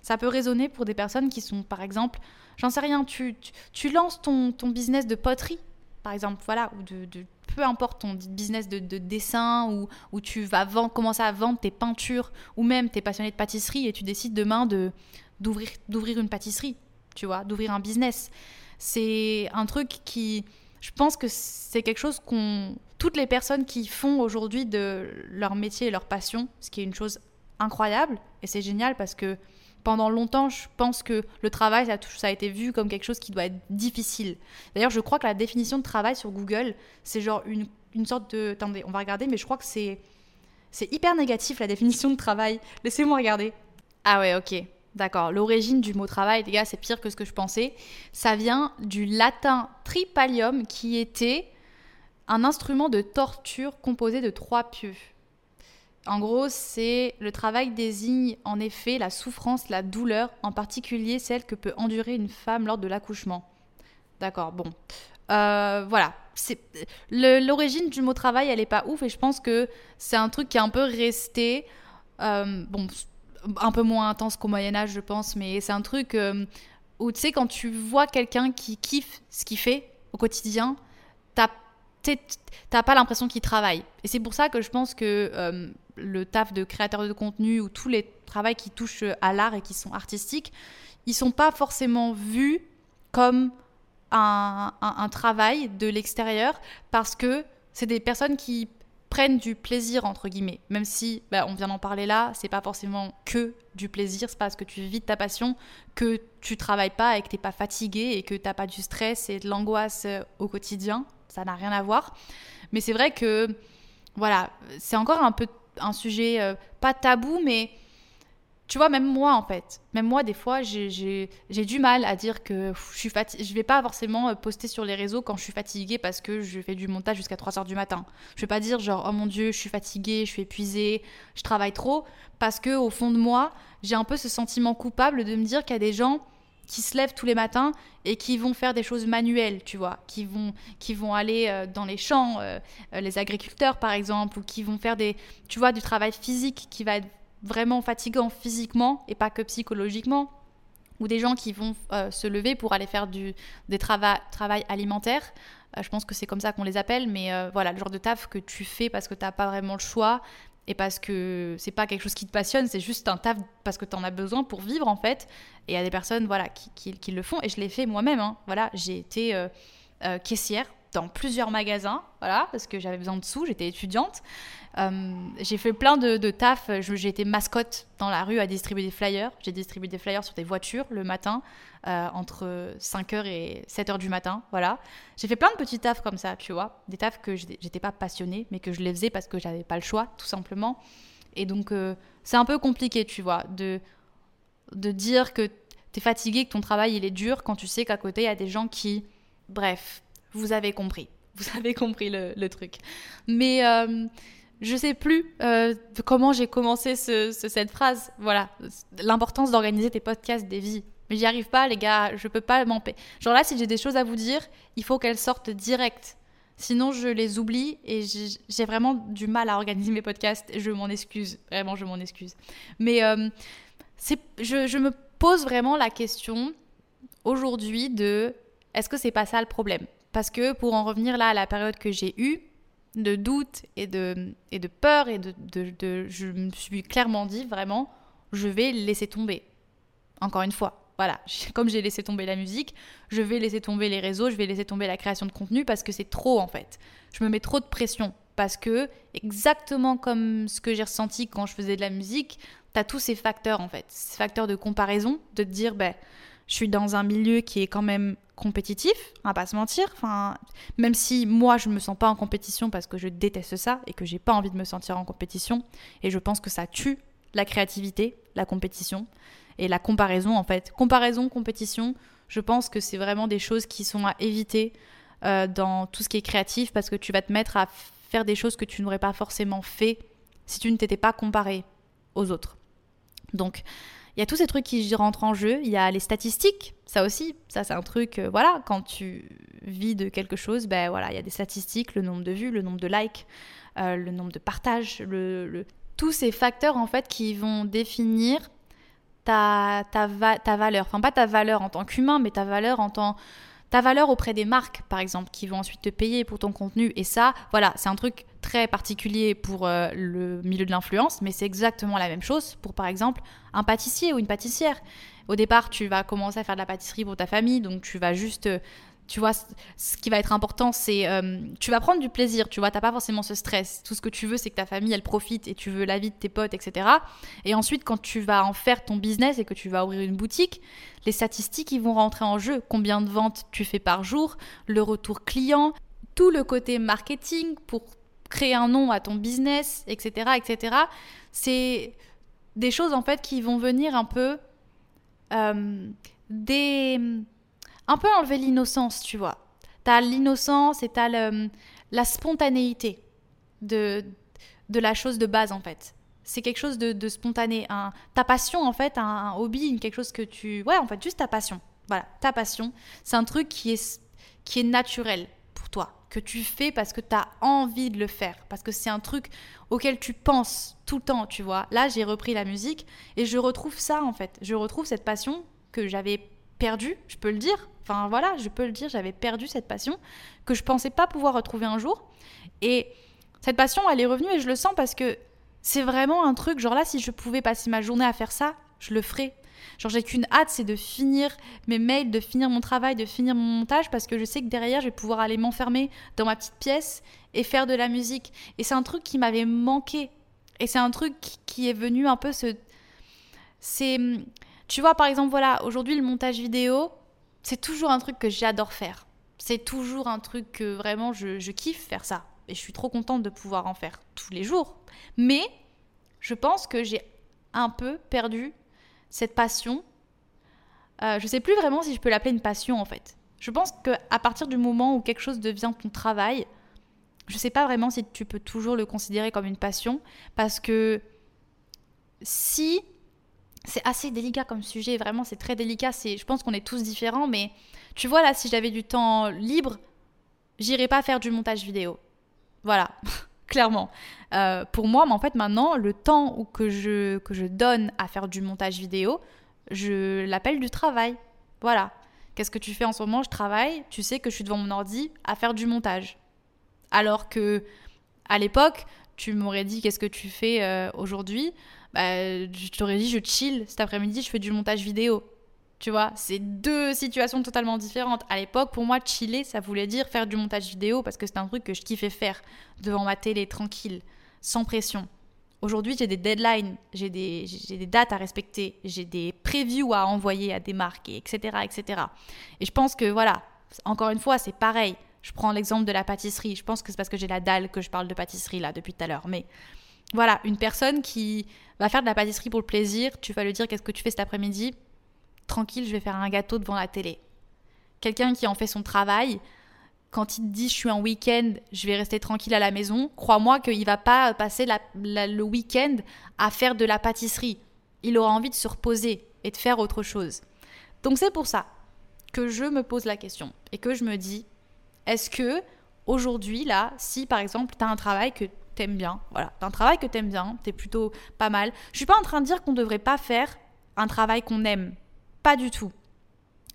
Ça peut résonner pour des personnes qui sont, par exemple, j'en sais rien, tu, tu, lances ton, ton business de poterie par exemple, voilà, ou de, peu importe ton business de, dessin, ou où tu vas commencer à vendre tes peintures, ou même tu es passionné de pâtisserie et tu décides demain de d'ouvrir d'ouvrir une pâtisserie, tu vois, d'ouvrir un business. C'est un truc qui, je pense que c'est quelque chose qu'on, toutes les personnes qui font aujourd'hui de leur métier et leur passion, ce qui est une chose incroyable et c'est génial parce que pendant longtemps, je pense que le travail, ça, ça, a été vu comme quelque chose qui doit être difficile. D'ailleurs, je crois que la définition de travail sur Google, c'est genre une, une, sorte de... Attendez, on va regarder, mais je crois que c'est... C'est hyper négatif, la définition de travail. Laissez-moi regarder. Ah ouais, ok. D'accord. L'origine du mot travail, les gars, c'est pire que ce que je pensais. Ça vient du latin tripalium, qui était un instrument de torture composé de trois pieux. En gros, c'est le travail désigne en effet la souffrance, la douleur, en particulier celle que peut endurer une femme lors de l'accouchement. D'accord, bon. Euh, voilà. L'origine du mot travail, elle est pas ouf et je pense que c'est un truc qui est un peu resté. Euh, bon, un peu moins intense qu'au Moyen-Âge, je pense, mais c'est un truc euh, où tu sais, quand tu vois quelqu'un qui kiffe ce qu'il fait au quotidien, t'as t'as pas l'impression qu'il travaille. Et c'est pour ça que je pense que le taf de créateur de contenu ou tous les travaux qui touchent à l'art et qui sont artistiques, ils sont pas forcément vus comme un, travail de l'extérieur parce que c'est des personnes qui prennent du plaisir entre guillemets. Même si bah, on vient d'en parler là c'est pas forcément que du plaisir c'est parce que tu vis de ta passion que tu travailles pas et que t'es pas fatigué et que t'as pas du stress et de l'angoisse euh, au quotidien. Ça n'a rien à voir. Mais c'est vrai que voilà c'est encore un peu un sujet euh, pas tabou, mais tu vois, même moi en fait, même moi des fois, j'ai du mal à dire que je suis Je vais pas forcément euh, poster sur les réseaux quand je suis fatiguée parce que je fais du montage jusqu'à 3 heures du matin. Je vais pas dire genre oh mon dieu, je suis fatiguée, je suis épuisée, je travaille trop, parce que au fond de moi, j'ai un peu ce sentiment coupable de me dire qu'il y a des gens qui se lèvent tous les matins et qui vont faire des choses manuelles, tu vois, qui vont, qui vont aller euh, dans les champs, euh, les agriculteurs par exemple, ou qui vont faire des, tu vois, du travail physique qui va vraiment fatigant physiquement et pas que psychologiquement, ou des gens qui vont se lever pour aller faire du des travail alimentaire. je pense que c'est comme ça qu'on les appelle, mais voilà, le genre de taf que tu fais parce que tu n'as pas vraiment le choix, et parce que c'est pas quelque chose qui te passionne, c'est juste un taf parce que tu en as besoin pour vivre en fait. Et il y a des personnes voilà, qui, qui, le font et je l'ai fait moi-même. Hein. Voilà, j'ai été euh, euh, caissière dans plusieurs magasins, voilà, parce que j'avais besoin de sous, j'étais étudiante. Euh, j'ai fait plein de, de taf. J'ai été mascotte dans la rue à distribuer des flyers. J'ai distribué des flyers sur des voitures le matin, euh, entre 5h et 7h du matin. Voilà. J'ai fait plein de petits tafs comme ça, tu vois. Des tafs que j'étais pas passionnée, mais que je les faisais parce que j'avais pas le choix, tout simplement. Et donc, euh, c'est un peu compliqué, tu vois, de, de dire que tu es fatigué, que ton travail il est dur quand tu sais qu'à côté il y a des gens qui. Bref, vous avez compris. *laughs* Vous avez compris le, truc. Mais euh, je sais plus euh, comment j'ai commencé cette phrase. Voilà, l'importance d'organiser tes podcasts, des vies. Mais j'y arrive pas, les gars, je peux pas m'empêcher. Genre là, si j'ai des choses à vous dire, il faut qu'elles sortent direct. Sinon, je les oublie et j'ai vraiment du mal à organiser mes podcasts. Je m'en excuse, vraiment, je m'en excuse. Mais euh, je, je me pose vraiment la question aujourd'hui de est-ce que c'est pas ça le problème? Parce que pour en revenir là à la période que j'ai eue, de doute et de, et de peur et de, de, Je me suis clairement dit vraiment, je vais laisser tomber. Encore une fois, voilà, *laughs* comme j'ai laissé tomber la musique, je vais laisser tomber les réseaux, je vais laisser tomber la création de contenu parce que c'est trop en fait. Je me mets trop de pression Parce que, exactement comme ce que j'ai ressenti quand je faisais de la musique, tu as tous ces facteurs en fait, ces facteurs de comparaison, de te dire, ben, je suis dans un milieu qui est quand même compétitif, on va pas se mentir. Enfin, même si moi je me sens pas en compétition parce que je déteste ça et que j'ai pas envie de me sentir en compétition, et je pense que ça tue la créativité, la compétition et la comparaison en fait. Comparaison, compétition, je pense que c'est vraiment des choses qui sont à éviter euh, dans tout ce qui est créatif parce que tu vas te mettre à faire des choses que tu n'aurais pas forcément fait si tu ne t'étais pas comparé aux autres. Donc, il y a tous ces trucs qui rentrent en jeu. Il y a les statistiques, ça aussi. Ça, c'est un truc, euh, voilà, quand tu vis de quelque chose, ben voilà, il y a des statistiques, le nombre de vues, le nombre de likes, euh, le nombre de partages, le, tous ces facteurs, en fait, qui vont définir ta, ta, ta valeur. Enfin, pas ta valeur en tant qu'humain, mais ta valeur en tant ta valeur auprès des marques, par exemple, qui vont ensuite te payer pour ton contenu. Et ça, voilà, c'est un truc très particulier pour euh, le milieu de l'influence, mais c'est exactement la même chose pour, par exemple, un pâtissier ou une pâtissière. Au départ, tu vas commencer à faire de la pâtisserie pour ta famille, donc tu vas juste euh, tu vois, ce qui va être important, c'est euh, tu vas prendre du plaisir, tu vois, t'as pas forcément ce stress. Tout ce que tu veux, c'est que ta famille, elle profite et tu veux la vie de tes potes, etc. Et ensuite, quand tu vas en faire ton business et que tu vas ouvrir une boutique, les statistiques, ils vont rentrer en jeu. Combien de ventes tu fais par jour, le retour client, tout le côté marketing pour créer un nom à ton business, etc., etc. C'est des choses, en fait, qui vont venir un peu euh, des un peu enlever l'innocence, tu vois. T'as l'innocence et t'as la spontanéité de, de la chose de base, en fait. C'est quelque chose de, spontané. Un, ta passion, en fait, un, hobby, quelque chose que tu... Ouais, en fait, juste ta passion. Voilà, ta passion. C'est un truc qui est, qui est naturel pour toi, que tu fais parce que tu as envie de le faire, parce que c'est un truc auquel tu penses tout le temps, tu vois. Là, j'ai repris la musique et je retrouve ça, en fait. Je retrouve cette passion que j'avais perdue, je peux le dire, Enfin voilà, je peux le dire, j'avais perdu cette passion que je pensais pas pouvoir retrouver un jour. Et cette passion, elle est revenue et je le sens parce que c'est vraiment un truc, genre là, si je pouvais passer ma journée à faire ça, je le ferais. Genre j'ai qu'une hâte, c'est de finir mes mails, de finir mon travail, de finir mon montage parce que je sais que derrière, je vais pouvoir aller m'enfermer dans ma petite pièce et faire de la musique. Et c'est un truc qui m'avait manqué. Et c'est un truc qui est venu un peu se... C'est... Tu vois, par exemple, voilà, aujourd'hui, le montage vidéo, c'est toujours un truc que j'adore faire. C'est toujours un truc que vraiment je, kiffe faire ça. Et je suis trop contente de pouvoir en faire tous les jours. Mais je pense que j'ai un peu perdu cette passion. Euh, je sais plus vraiment si je peux l'appeler une passion en fait. Je pense qu'à partir du moment où quelque chose devient ton travail, je sais pas vraiment si tu peux toujours le considérer comme une passion parce que si c'est assez délicat comme sujet, vraiment c'est très délicat. C'est, je pense qu'on est tous différents, mais tu vois là, si j'avais du temps libre, j'irais pas faire du montage vidéo. Voilà, *laughs* clairement. Euh, pour moi, mais en fait maintenant, le temps que je, donne à faire du montage vidéo, je l'appelle du travail. Voilà. Qu'est-ce que tu fais en ce moment? Je travaille. Tu sais que je suis devant mon ordi à faire du montage. Alors que à l'époque, tu m'aurais dit qu'est-ce que tu fais euh, aujourd'hui? Bah, je t'aurais dit je chill cet après-midi, je fais du montage vidéo. Tu vois, c'est deux situations totalement différentes. À l'époque, pour moi, chiller, ça voulait dire faire du montage vidéo parce que c'était un truc que je kiffais faire devant ma télé, tranquille, sans pression. Aujourd'hui, j'ai des deadlines, j'ai des, des, dates à respecter, j'ai des previews à envoyer à des marques, etc., etc. Et je pense que, voilà, encore une fois, c'est pareil. Je prends l'exemple de la pâtisserie. Je pense que c'est parce que j'ai la dalle que je parle de pâtisserie là depuis tout à l'heure. Mais voilà, une personne qui va faire de la pâtisserie pour le plaisir, tu vas lui dire qu'est-ce que tu fais cet après-midi? Tranquille, je vais faire un gâteau devant la télé. Quelqu'un qui en fait son travail, quand il te dit je suis en week-end, je vais rester tranquille à la maison, crois-moi qu'il va pas passer le week-end à faire de la pâtisserie. Il aura envie de se reposer et de faire autre chose. Donc c'est pour ça que je me pose la question et que je me dis, est-ce que aujourd'hui, là, si par exemple tu as un travail que t'aimes bien. Voilà, t'as un travail que t'aimes bien, t'es plutôt pas mal. Je suis pas en train de dire qu'on devrait pas faire un travail qu'on aime. Pas du tout.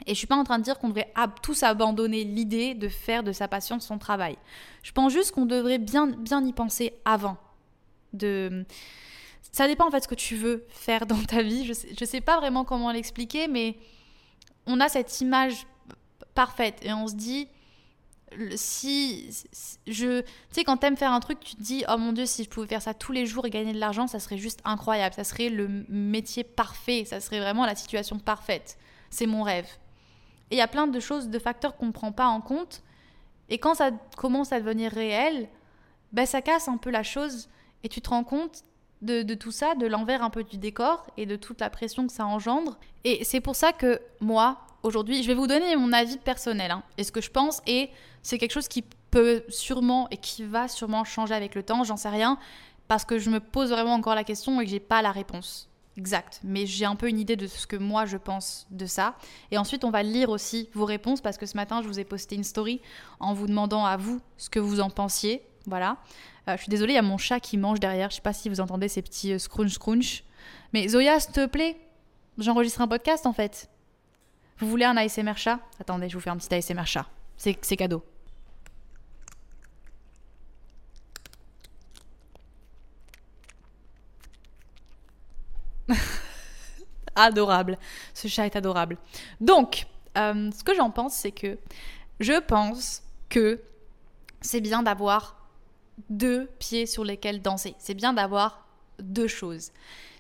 Et je suis pas en train de dire qu'on devrait tous abandonner l'idée de faire de sa passion son travail. Je pense juste qu'on devrait bien, bien y penser avant. De... Ça dépend en fait ce que tu veux faire dans ta vie. Je sais, je sais pas vraiment comment l'expliquer, mais on a cette image parfaite et on se dit si je tu sais quand t'aimes faire un truc tu te dis oh mon dieu si je pouvais faire ça tous les jours et gagner de l'argent ça serait juste incroyable. Ça serait le métier parfait. Ça serait vraiment la situation parfaite. C'est mon rêve. Et il y a plein de choses de facteurs qu'on ne prend pas en compte. Et quand ça commence à devenir réel ben ça casse un peu la chose et tu te rends compte de, tout ça, de l'envers un peu du décor et de toute la pression que ça engendre. Et c'est pour ça que moi, aujourd'hui, je vais vous donner mon avis personnel hein, et ce que je pense. Et c'est quelque chose qui peut sûrement et qui va sûrement changer avec le temps, j'en sais rien, parce que je me pose vraiment encore la question et que j'ai pas la réponse exacte. Mais j'ai un peu une idée de ce que moi je pense de ça. Et ensuite, on va lire aussi vos réponses parce que ce matin, je vous ai posté une story en vous demandant à vous ce que vous en pensiez. Voilà. Euh, je suis désolée, il y a mon chat qui mange derrière. Je sais pas si vous entendez ces petits euh, scrunch scrunch. Mais Zoya, s'il te plaît, j'enregistre un podcast en fait. Vous voulez un ASMR chat? Attendez, je vous fais un petit ASMR chat. C'est cadeau. *laughs* adorable. Ce chat est adorable. Donc, euh, ce que j'en pense, c'est que je pense que c'est bien d'avoir deux pieds sur lesquels danser. C'est bien d'avoir deux choses.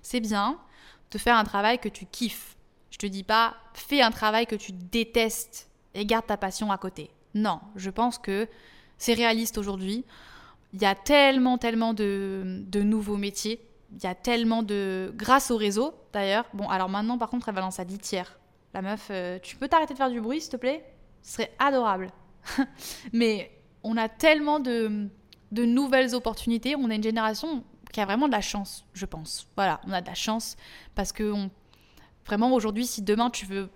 C'est bien de faire un travail que tu kiffes. Je te dis pas fais un travail que tu détestes et garde ta passion à côté. Non, je pense que c'est réaliste aujourd'hui. Il y a tellement, tellement de, nouveaux métiers. Il y a tellement de... Grâce au réseau, d'ailleurs. Bon, alors maintenant, par contre, elle va à 10 tiers. La meuf, euh, tu peux t'arrêter de faire du bruit, s'il te plaît? Ce serait adorable. *laughs* Mais on a tellement de, de nouvelles opportunités. On a une génération qui a vraiment de la chance, je pense. Voilà, on a de la chance parce que on... vraiment aujourd'hui, si demain tu veux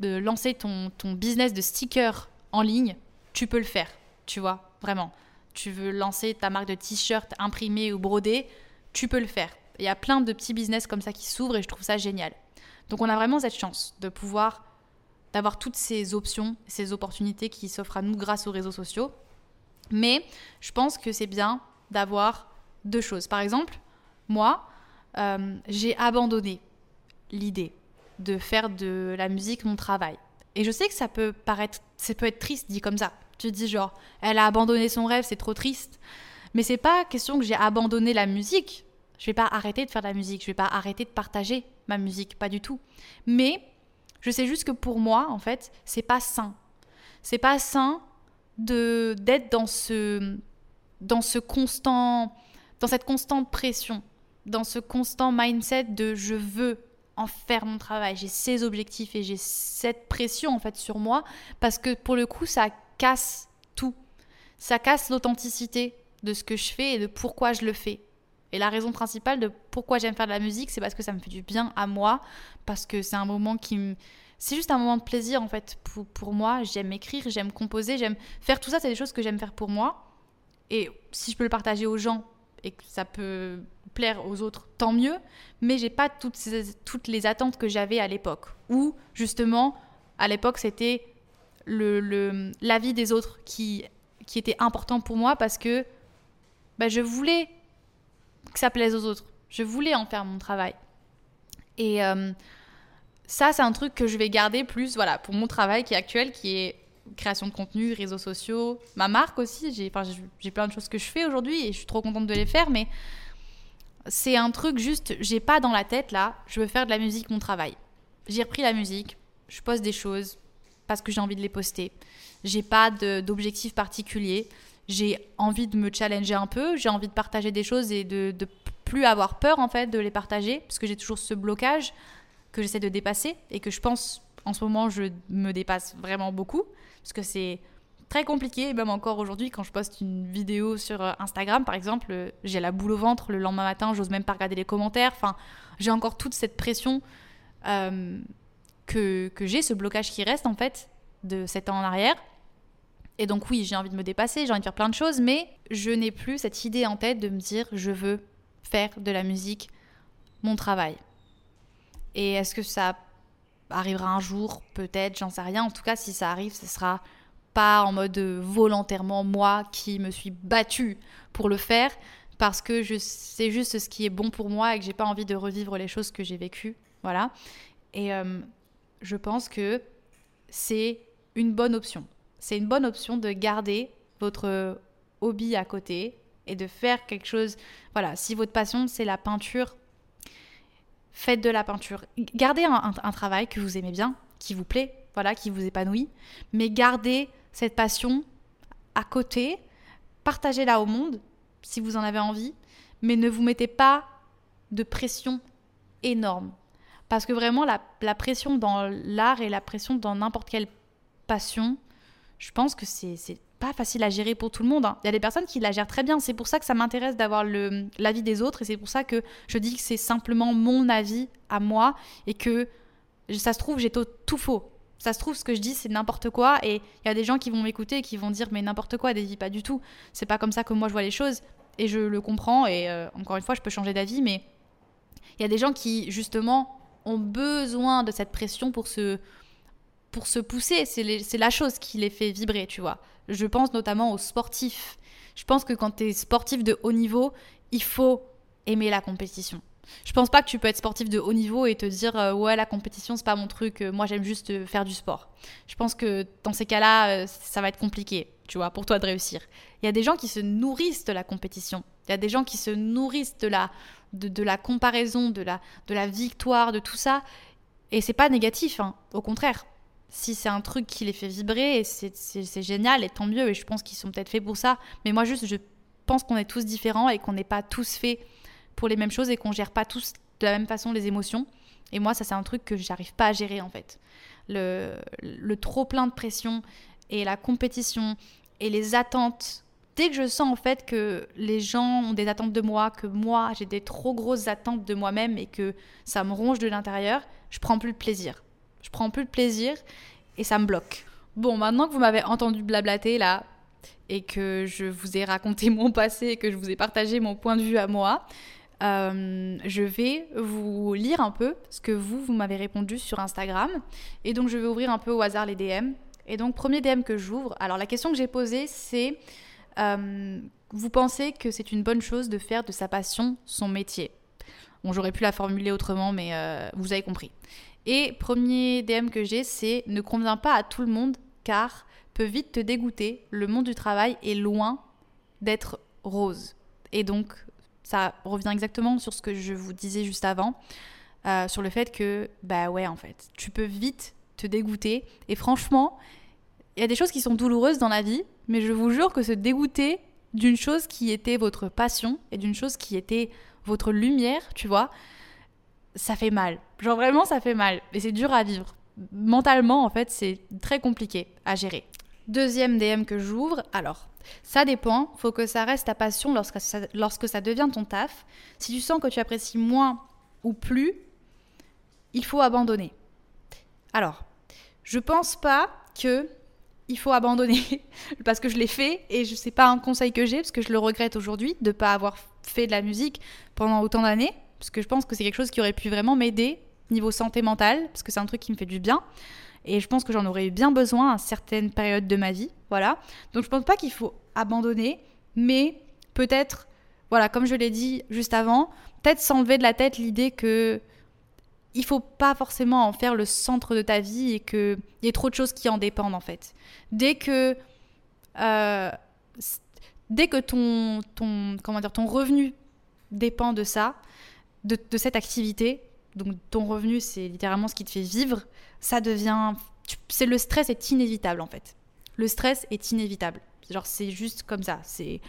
de lancer ton, ton business de sticker en ligne, tu peux le faire, tu vois, vraiment. Tu veux lancer ta marque de t-shirt imprimé ou brodé, tu peux le faire. Il y a plein de petits business comme ça qui s'ouvrent et je trouve ça génial. Donc on a vraiment cette chance de pouvoir d'avoir toutes ces options, ces opportunités qui s'offrent à nous grâce aux réseaux sociaux. Mais je pense que c'est bien d'avoir deux choses. Par exemple, moi, euh, j'ai abandonné l'idée de faire de la musique mon travail. Et je sais que ça peut paraître, ça peut être triste dit comme ça. Tu dis genre, elle a abandonné son rêve, c'est trop triste. Mais c'est pas question que j'ai abandonné la musique. Je vais pas arrêter de faire de la musique, je vais pas arrêter de partager ma musique, pas du tout. Mais je sais juste que pour moi, en fait, c'est pas sain. C'est pas sain d'être dans ce dans ce constant dans cette constante pression, dans ce constant mindset de je veux en faire mon travail, j'ai ces objectifs et j'ai cette pression en fait sur moi parce que pour le coup ça casse tout. Ça casse l'authenticité de ce que je fais et de pourquoi je le fais. Et la raison principale de pourquoi j'aime faire de la musique, c'est parce que ça me fait du bien à moi, parce que c'est un moment qui me... C'est juste un moment de plaisir en fait pour, pour moi. J'aime écrire, j'aime composer, j'aime faire tout ça, c'est des choses que j'aime faire pour moi. Et si je peux le partager aux gens et que ça peut plaire aux autres, tant mieux. Mais j'ai pas toutes, toutes les attentes que j'avais à l'époque. Où justement, à l'époque, c'était le, l'avis des autres qui, qui était important pour moi parce que bah, je voulais que ça plaise aux autres. Je voulais en faire mon travail. Et euh, ça, c'est un truc que je vais garder plus voilà, pour mon travail qui est actuel, qui est création de contenu, réseaux sociaux, ma marque aussi. J'ai j'ai plein de choses que je fais aujourd'hui et je suis trop contente de les faire, mais c'est un truc juste, j'ai pas dans la tête là, je veux faire de la musique mon travail. J'ai repris la musique, je poste des choses parce que j'ai envie de les poster. J'ai pas d'objectif particulier. J'ai envie de me challenger un peu, j'ai envie de partager des choses et de, de plus avoir peur en fait de les partager parce que j'ai toujours ce blocage que j'essaie de dépasser et que je pense en ce moment je me dépasse vraiment beaucoup parce que c'est très compliqué, même encore aujourd'hui, quand je poste une vidéo sur euh, Instagram, par exemple, euh, j'ai la boule au ventre le lendemain matin, j'ose même pas regarder les commentaires. Enfin, j'ai encore toute cette pression euh, que, que j'ai, ce blocage qui reste en fait de 7 ans en arrière. Et donc oui, j'ai envie de me dépasser, j'ai envie de faire plein de choses, mais je n'ai plus cette idée en tête de me dire je veux faire de la musique mon travail. Et est-ce que ça arrivera un jour, peut-être, j'en sais rien. En tout cas, si ça arrive, ce sera pas en mode volontairement moi qui me suis battue pour le faire parce que je c'est juste ce qui est bon pour moi et que j'ai pas envie de revivre les choses que j'ai vécues. Voilà. Et euh, je pense que c'est une bonne option. c'est une bonne option de garder votre hobby à côté et de faire quelque chose. Voilà, si votre passion c'est la peinture, faites de la peinture. Gardez un, travail que vous aimez bien, qui vous plaît, voilà, qui vous épanouit, mais gardez cette passion à côté, partagez-la au monde si vous en avez envie, mais ne vous mettez pas de pression énorme. Parce que vraiment, la pression dans l'art et la pression dans n'importe quelle passion, je pense que c'est pas facile à gérer pour tout le monde. Hein. Il y a des personnes qui la gèrent très bien. C'est pour ça que ça m'intéresse d'avoir l'avis des autres et c'est pour ça que je dis que c'est simplement mon avis à moi et que ça se trouve, j'ai tout, faux. Ça se trouve, ce que je dis, c'est n'importe quoi et il y a des gens qui vont m'écouter et qui vont dire mais n'importe quoi, Daisy, pas du tout. C'est pas comme ça que moi je vois les choses et je le comprends et euh, encore une fois, je peux changer d'avis, mais il y a des gens qui justement ont besoin de cette pression pour se pour se pousser. C'est la chose qui les fait vibrer, tu vois. Je pense notamment aux sportifs. Je pense que quand tu es sportif de haut niveau, il faut aimer la compétition. Je pense pas que tu peux être sportif de haut niveau et te dire euh, ouais la compétition c'est pas mon truc, euh, moi j'aime juste euh, faire du sport. Je pense que dans ces cas-là ça va être compliqué, tu vois, pour toi de réussir. Il y a des gens qui se nourrissent de la compétition. Il y a des gens qui se nourrissent de la de, la comparaison, de la de la victoire, de tout ça. Et c'est pas négatif, hein. au contraire si c'est un truc qui les fait vibrer, c'est génial et tant mieux. Et je pense qu'ils sont peut-être faits pour ça. Mais moi, juste, je pense qu'on est tous différents et qu'on n'est pas tous faits pour les mêmes choses et qu'on gère pas tous de la même façon les émotions. Et moi, ça, c'est un truc que j'arrive pas à gérer en fait. Le, le trop plein de pression et la compétition et les attentes. Dès que je sens en fait que les gens ont des attentes de moi, que moi j'ai des trop grosses attentes de moi-même et que ça me ronge de l'intérieur, je prends plus de plaisir. Je prends plus de plaisir et ça me bloque. Bon, maintenant que vous m'avez entendu blablater là et que je vous ai raconté *laughs* mon passé et que je vous ai partagé mon point de vue à moi, euh, je vais vous lire un peu ce que vous, vous m'avez répondu sur Instagram. Et donc, je vais ouvrir un peu au hasard les DM. Et donc, premier DM que j'ouvre. Alors, la question que j'ai posée, c'est euh, Vous pensez que c'est une bonne chose de faire de sa passion son métier? Bon, j'aurais pu la formuler autrement, mais euh, vous avez compris. Et premier DM que j'ai, c'est ne convient pas à tout le monde car peut vite te dégoûter. Le monde du travail est loin d'être rose. Et donc, ça revient exactement sur ce que je vous disais juste avant, euh, sur le fait que, bah ouais, en fait, tu peux vite te dégoûter. Et franchement, il y a des choses qui sont douloureuses dans la vie, mais je vous jure que se dégoûter d'une chose qui était votre passion et d'une chose qui était votre lumière, tu vois, ça fait mal. Genre vraiment, ça fait mal. Et c'est dur à vivre. Mentalement, en fait, c'est très compliqué à gérer. Deuxième DM que j'ouvre, alors, ça dépend, faut que ça reste ta passion lorsque ça, devient ton taf. Si tu sens que tu apprécies moins ou plus, il faut abandonner. Alors, je pense pas que il faut abandonner *laughs* parce que je l'ai fait et je sais pas un conseil que j'ai parce que je le regrette aujourd'hui de pas avoir fait de la musique pendant autant d'années parce que je pense que c'est quelque chose qui aurait pu vraiment m'aider niveau santé mentale, parce que c'est un truc qui me fait du bien. Et je pense que j'en aurais eu bien besoin à certaines périodes de ma vie. Voilà. Donc je pense pas qu'il faut abandonner, mais peut-être, voilà, comme je l'ai dit juste avant, peut-être s'enlever de la tête l'idée que il faut pas forcément en faire le centre de ta vie et qu'il y ait trop de choses qui en dépendent en fait. Dès que euh, dès que ton, ton, comment dire, ton revenu dépend de ça, de, cette activité, donc ton revenu, c'est littéralement ce qui te fait vivre, ça devient. C'est le stress est inévitable en fait. Le stress est inévitable. Genre c'est juste comme ça. C'est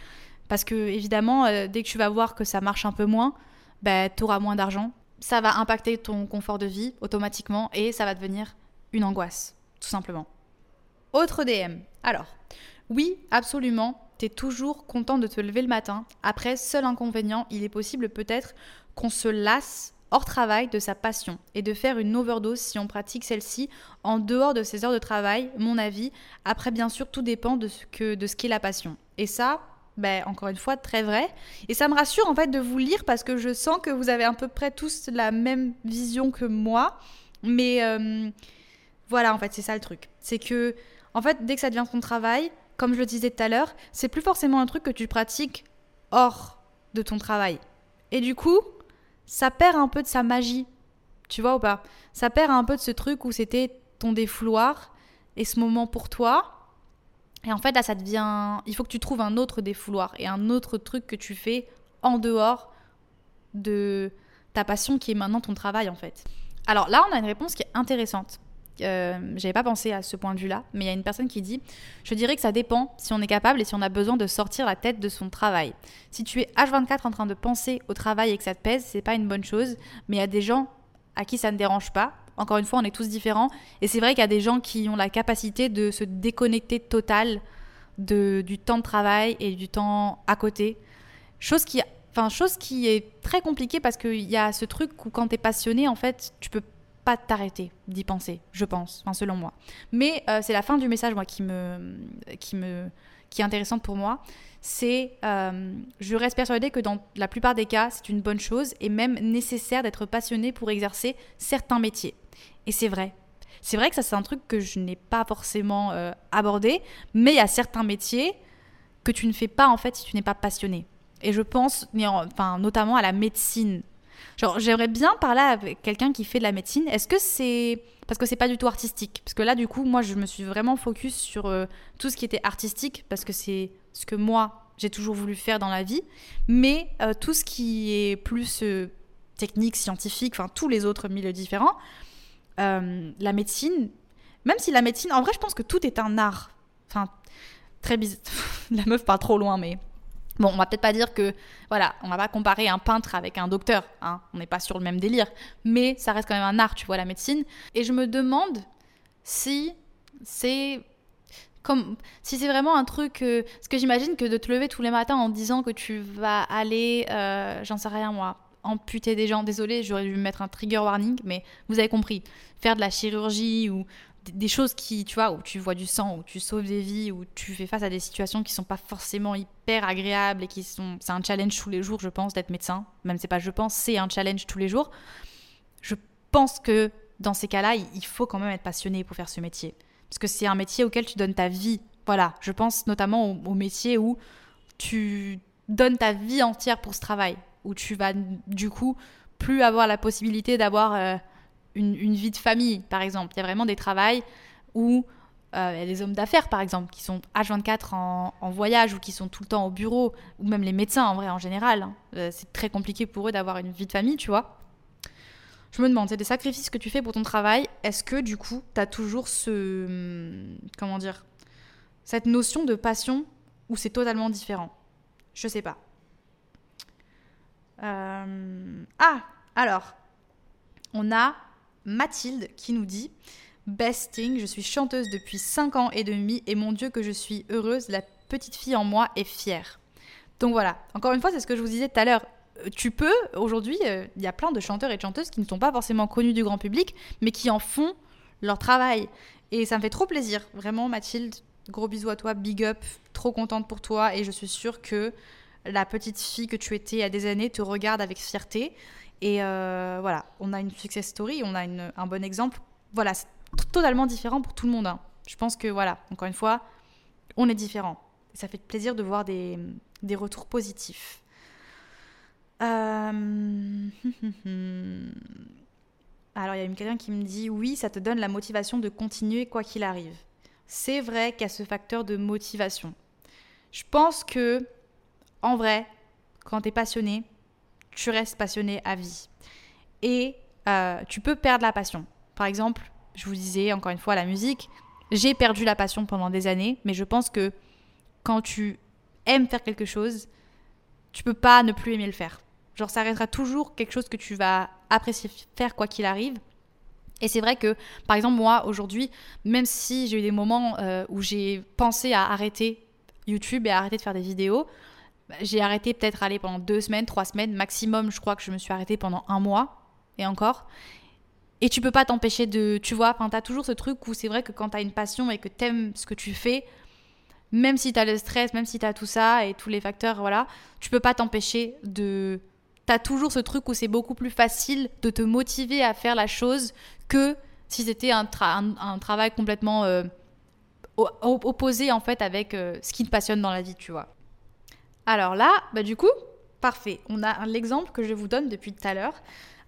parce que évidemment, euh, dès que tu vas voir que ça marche un peu moins, bah, tu auras moins d'argent. Ça va impacter ton confort de vie automatiquement et ça va devenir une angoisse, tout simplement. Autre DM. Alors, oui, absolument, tu es toujours content de te lever le matin. Après, seul inconvénient, il est possible peut-être qu'on se lasse hors travail de sa passion et de faire une overdose si on pratique celle-ci en dehors de ses heures de travail, mon avis. Après, bien sûr, tout dépend de ce qu'est la passion. Et ça, ben, encore une fois, très vrai. Et ça me rassure en fait de vous lire parce que je sens que vous avez à peu près tous la même vision que moi. Mais euh, voilà, en fait, c'est ça le truc. C'est que, en fait, dès que ça devient ton travail, comme je le disais tout à l'heure, c'est plus forcément un truc que tu pratiques hors de ton travail. Et du coup, ça perd un peu de sa magie. Tu vois ou pas? Ça perd un peu de ce truc où c'était ton défouloir et ce moment pour toi. Et en fait, là, ça devient. Il faut que tu trouves un autre défouloir et un autre truc que tu fais en dehors de ta passion qui est maintenant ton travail, en fait. Alors là, on a une réponse qui est intéressante. Euh, j'avais pas pensé à ce point de vue-là, mais il y a une personne qui dit Je dirais que ça dépend si on est capable et si on a besoin de sortir la tête de son travail. Si tu es H24 en train de penser au travail et que ça te pèse, c'est pas une bonne chose, mais il y a des gens à qui ça ne dérange pas. Encore une fois, on est tous différents. Et c'est vrai qu'il y a des gens qui ont la capacité de se déconnecter total de, du temps de travail et du temps à côté. Chose qui, enfin, chose qui est très compliquée parce qu'il y a ce truc où quand tu es passionné, en fait, tu peux pas t'arrêter d'y penser, je pense, enfin, selon moi. Mais euh, c'est la fin du message, moi, qui me, qui me, qui est intéressante pour moi. C'est, euh, je reste persuadée que dans la plupart des cas, c'est une bonne chose et même nécessaire d'être passionné pour exercer certains métiers. Et c'est vrai. C'est vrai que ça, c'est un truc que je n'ai pas forcément euh, abordé, mais il y a certains métiers que tu ne fais pas en fait si tu n'es pas passionné. Et je pense, enfin, notamment à la médecine. J'aimerais bien parler avec quelqu'un qui fait de la médecine. Est-ce que c'est. Parce que c'est pas du tout artistique? Parce que là, du coup, moi, je me suis vraiment focus sur euh, tout ce qui était artistique, parce que c'est ce que moi, j'ai toujours voulu faire dans la vie. Mais euh, tout ce qui est plus euh, technique, scientifique, enfin, tous les autres milieux différents, la médecine, même si la médecine, en vrai, je pense que tout est un art. Enfin, très bizarre. *laughs* la meuf part trop loin, mais Bon, on va peut-être pas dire que, voilà, on va pas comparer un peintre avec un docteur, hein, on n'est pas sur le même délire, mais ça reste quand même un art, tu vois, la médecine. Et je me demande si c'est comme si c'est vraiment un truc, euh, parce que j'imagine que de te lever tous les matins en disant que tu vas aller, euh, j'en sais rien moi, amputer des gens, désolé, j'aurais dû mettre un trigger warning, mais vous avez compris, faire de la chirurgie ou des choses qui, tu vois, où tu vois du sang, où tu sauves des vies, où tu fais face à des situations qui sont pas forcément hyper agréables et qui sont. C'est un challenge tous les jours, je pense, d'être médecin. Même c'est pas je pense, c'est un challenge tous les jours. Je pense que dans ces cas-là, il faut quand même être passionné pour faire ce métier. Parce que c'est un métier auquel tu donnes ta vie. Voilà, je pense notamment au, métier où tu donnes ta vie entière pour ce travail, où tu vas du coup plus avoir la possibilité d'avoir. Euh, une, vie de famille, par exemple. Il y a vraiment des travails où euh, des hommes d'affaires, par exemple, qui sont H24 en, voyage ou qui sont tout le temps au bureau, ou même les médecins, en vrai, en général. Hein. Euh, c'est très compliqué pour eux d'avoir une vie de famille, tu vois. Je me demande, c'est des sacrifices que tu fais pour ton travail. Est-ce que, du coup, tu as toujours ce. Hum, comment dire Cette notion de passion ou c'est totalement différent? Je sais pas. Euh, ah Alors, on a Mathilde qui nous dit Besting, je suis chanteuse depuis 5 ans et demi et mon Dieu que je suis heureuse, la petite fille en moi est fière. Donc voilà, encore une fois, c'est ce que je vous disais tout à l'heure. Euh, tu peux, aujourd'hui, euh, il y a plein de chanteurs et de chanteuses qui ne sont pas forcément connus du grand public, mais qui en font leur travail. Et ça me fait trop plaisir, vraiment Mathilde, gros bisous à toi, big up, trop contente pour toi et je suis sûre que la petite fille que tu étais a des années te regarde avec fierté et euh, voilà, on a une success story, on a un bon exemple. Voilà, c'est totalement différent pour tout le monde. Hein. Je pense que, voilà, encore une fois, on est différent. Ça fait plaisir de voir des, des retours positifs. Euh, *laughs* alors, il y a quelqu'un qui me dit oui, ça te donne la motivation de continuer quoi qu'il arrive. C'est vrai qu'il y a ce facteur de motivation. Je pense que, en vrai, quand tu es passionné, tu restes passionné à vie. Et euh, tu peux perdre la passion. Par exemple, je vous disais encore une fois la musique, j'ai perdu la passion pendant des années, mais je pense que quand tu aimes faire quelque chose, tu peux pas ne plus aimer le faire. Genre ça restera toujours quelque chose que tu vas apprécier faire quoi qu'il arrive. Et c'est vrai que, par exemple, moi, aujourd'hui, même si j'ai eu des moments euh, où j'ai pensé à arrêter YouTube et à arrêter de faire des vidéos, j'ai arrêté peut-être aller pendant deux semaines, trois semaines, maximum, je crois que je me suis arrêtée pendant un mois, et encore. Et tu peux pas t'empêcher de. Tu vois, enfin, t'as toujours ce truc où c'est vrai que quand t'as une passion et que t'aimes ce que tu fais, même si t'as le stress, même si t'as tout ça et tous les facteurs, voilà, tu peux pas t'empêcher de. T'as toujours ce truc où c'est beaucoup plus facile de te motiver à faire la chose que si c'était un, un, travail complètement euh, opposé en fait avec euh, ce qui te passionne dans la vie, tu vois. Alors là, bah du coup, parfait. On a l'exemple que je vous donne depuis tout à l'heure.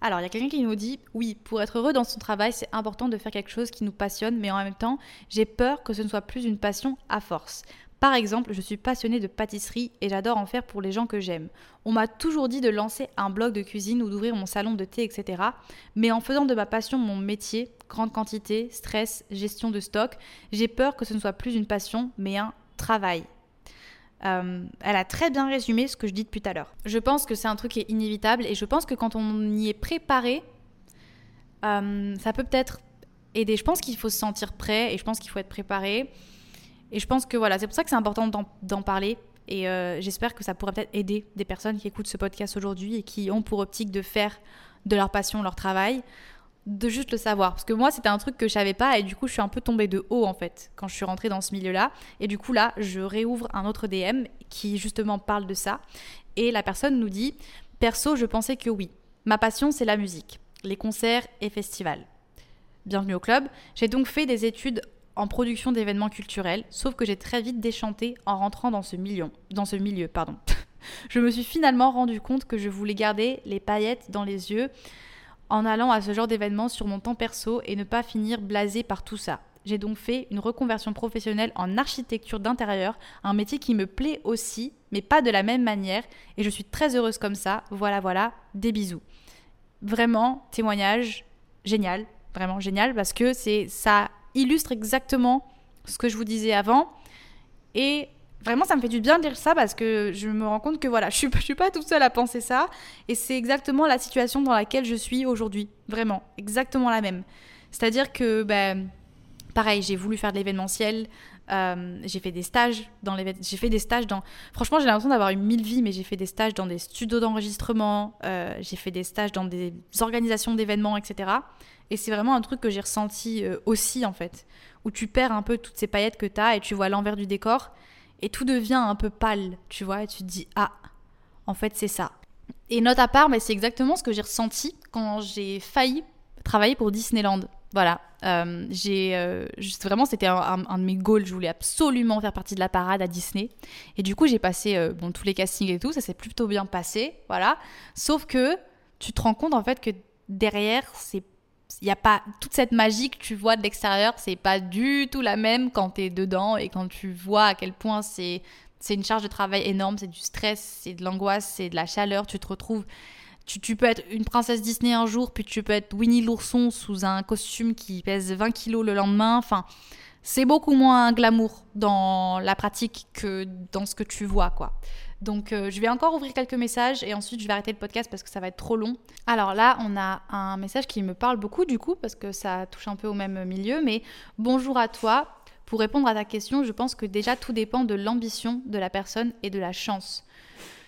Alors, il y a quelqu'un qui nous dit Oui, pour être heureux dans son travail, c'est important de faire quelque chose qui nous passionne, mais en même temps, j'ai peur que ce ne soit plus une passion à force. Par exemple, je suis passionnée de pâtisserie et j'adore en faire pour les gens que j'aime. On m'a toujours dit de lancer un blog de cuisine ou d'ouvrir mon salon de thé, etc. Mais en faisant de ma passion mon métier, grande quantité, stress, gestion de stock, j'ai peur que ce ne soit plus une passion, mais un travail. Euh, elle a très bien résumé ce que je dis depuis tout à l'heure. Je pense que c'est un truc qui est inévitable et je pense que quand on y est préparé, euh, ça peut peut-être aider. Je pense qu'il faut se sentir prêt et je pense qu'il faut être préparé. Et je pense que voilà, c'est pour ça que c'est important d'en parler. Et euh, j'espère que ça pourrait peut-être aider des personnes qui écoutent ce podcast aujourd'hui et qui ont pour optique de faire de leur passion leur travail, de juste le savoir. Parce que moi, c'était un truc que je savais pas et du coup, je suis un peu tombée de haut en fait quand je suis rentrée dans ce milieu-là. Et du coup, là, je réouvre un autre DM qui justement parle de ça. Et la personne nous dit Perso, je pensais que oui. Ma passion, c'est la musique, les concerts et festivals. Bienvenue au club. J'ai donc fait des études en production d'événements culturels, sauf que j'ai très vite déchanté en rentrant dans ce milieu. Dans ce milieu pardon. *laughs* je me suis finalement rendu compte que je voulais garder les paillettes dans les yeux en allant à ce genre d'événements sur mon temps perso et ne pas finir blasé par tout ça. J'ai donc fait une reconversion professionnelle en architecture d'intérieur, un métier qui me plaît aussi, mais pas de la même manière, et je suis très heureuse comme ça. Voilà, voilà, des bisous. Vraiment, témoignage génial, vraiment génial, parce que c'est ça illustre exactement ce que je vous disais avant. Et vraiment, ça me fait du bien de dire ça parce que je me rends compte que voilà, je suis, suis pas toute seule à penser ça. Et c'est exactement la situation dans laquelle je suis aujourd'hui. Vraiment, exactement la même. C'est-à-dire que, ben, pareil, j'ai voulu faire de l'événementiel. Euh, j'ai fait des stages dans les j'ai fait des stages dans franchement j'ai l'impression d'avoir eu mille vies mais j'ai fait des stages dans des studios d'enregistrement euh, j'ai fait des stages dans des organisations d'événements etc et c'est vraiment un truc que j'ai ressenti euh, aussi, en fait, où tu perds un peu toutes ces paillettes que tu as et tu vois l'envers du décor et tout devient un peu pâle, tu vois, et tu te dis, ah, en fait, c'est ça. Et note à part, mais c'est exactement ce que j'ai ressenti quand j'ai failli travailler pour Disneyland. Voilà, euh, j'ai euh, vraiment c'était un, de mes goals. Je voulais absolument faire partie de la parade à Disney. Et du coup, j'ai passé bon tous les castings et tout, ça s'est plutôt bien passé, voilà. Sauf que tu te rends compte en fait que derrière, c'est il n'y a pas toute cette magie que tu vois de l'extérieur, c'est pas du tout la même quand tu es dedans et quand tu vois à quel point c'est c'est une charge de travail énorme, c'est du stress, c'est de l'angoisse, c'est de la chaleur, tu te retrouves tu, tu, peux être une princesse Disney un jour, puis tu peux être Winnie l'ourson sous un costume qui pèse 20 kilos le lendemain. Enfin, c'est beaucoup moins glamour dans la pratique que dans ce que tu vois, quoi. Donc euh, je vais encore ouvrir quelques messages et ensuite je vais arrêter le podcast parce que ça va être trop long. Alors là, on a un message qui me parle beaucoup du coup parce que ça touche un peu au même milieu. Mais bonjour à toi. Pour répondre à ta question, je pense que déjà tout dépend de l'ambition de la personne et de la chance.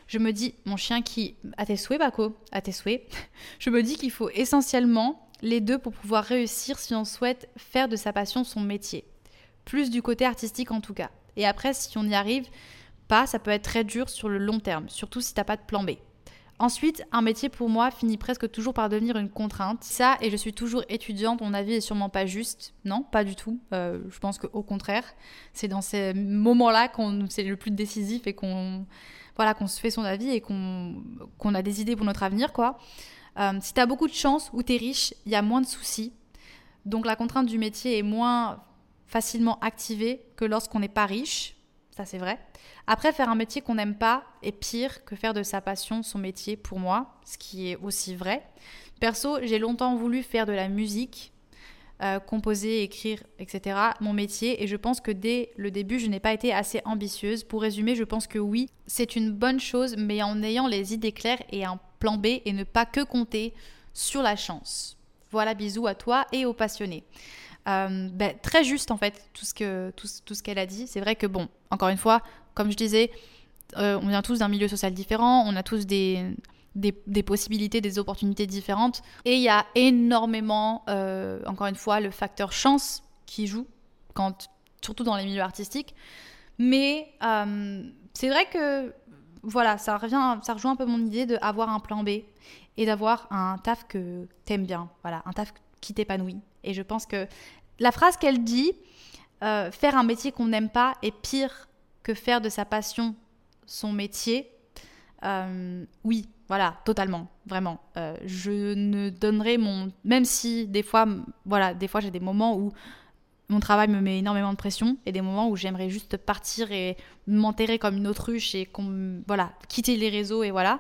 Je me dis, mon chien qui... À tes souhaits, Baco À tes souhaits. *laughs* je me dis qu'il faut essentiellement les deux pour pouvoir réussir si on souhaite faire de sa passion son métier. Plus du côté artistique en tout cas. Et après, si on y arrive, ça peut être très dur sur le long terme, surtout si t'as pas de plan B. Ensuite, un métier pour moi finit presque toujours par devenir une contrainte. Ça, et je suis toujours étudiante, mon avis est sûrement pas juste. Non, pas du tout. Euh, je pense qu'au contraire, c'est dans ces moments-là qu'on c'est le plus décisif et qu'on voilà, qu'on se fait son avis et qu'on qu'on a des idées pour notre avenir. quoi. Euh, si tu as beaucoup de chance ou tu es riche, il y a moins de soucis. Donc la contrainte du métier est moins facilement activée que lorsqu'on n'est pas riche. Ça, c'est vrai. Après, faire un métier qu'on n'aime pas est pire que faire de sa passion son métier pour moi, ce qui est aussi vrai. Perso, j'ai longtemps voulu faire de la musique, euh, composer, écrire, etc. mon métier, et je pense que dès le début, je n'ai pas été assez ambitieuse. Pour résumer, je pense que oui, c'est une bonne chose, mais en ayant les idées claires et un plan B et ne pas que compter sur la chance. Voilà, bisous à toi et aux passionnés. Euh, ben, très juste en fait tout ce tout, tout ce qu'elle a dit. C'est vrai que bon, encore une fois, comme je disais, euh, on vient tous d'un milieu social différent, on a tous des, des, possibilités, des opportunités différentes. Et il y a énormément, euh, encore une fois, le facteur chance qui joue, surtout dans les milieux artistiques. Mais euh, c'est vrai que voilà, ça, revient, ça rejoint un peu mon idée d'avoir un plan B et d'avoir un taf que t'aimes bien, voilà, un taf qui t'épanouit. Et je pense que la phrase qu'elle dit, faire un métier qu'on n'aime pas est pire que faire de sa passion son métier, euh, oui, voilà, totalement, vraiment. Euh, je ne donnerai mon, même si des fois, voilà, des fois j'ai des moments où mon travail me met énormément de pression et des moments où j'aimerais juste partir et m'enterrer comme une autruche et voilà, quitter les réseaux et voilà.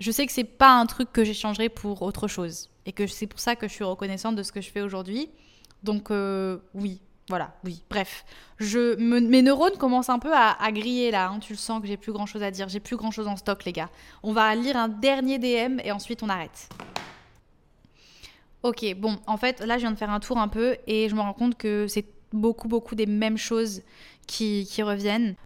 Je sais que c'est pas un truc que j'échangerai pour autre chose et que c'est pour ça que je suis reconnaissante de ce que je fais aujourd'hui. Donc euh, oui, voilà, oui. Bref, mes neurones commencent un peu à, griller là. Hein. Tu le sens que j'ai plus grand chose à dire. J'ai plus grand chose en stock, les gars. On va lire un dernier DM et ensuite on arrête. Ok, bon, en fait, là, je viens de faire un tour un peu et je me rends compte que c'est beaucoup, beaucoup des mêmes choses qui, qui reviennent.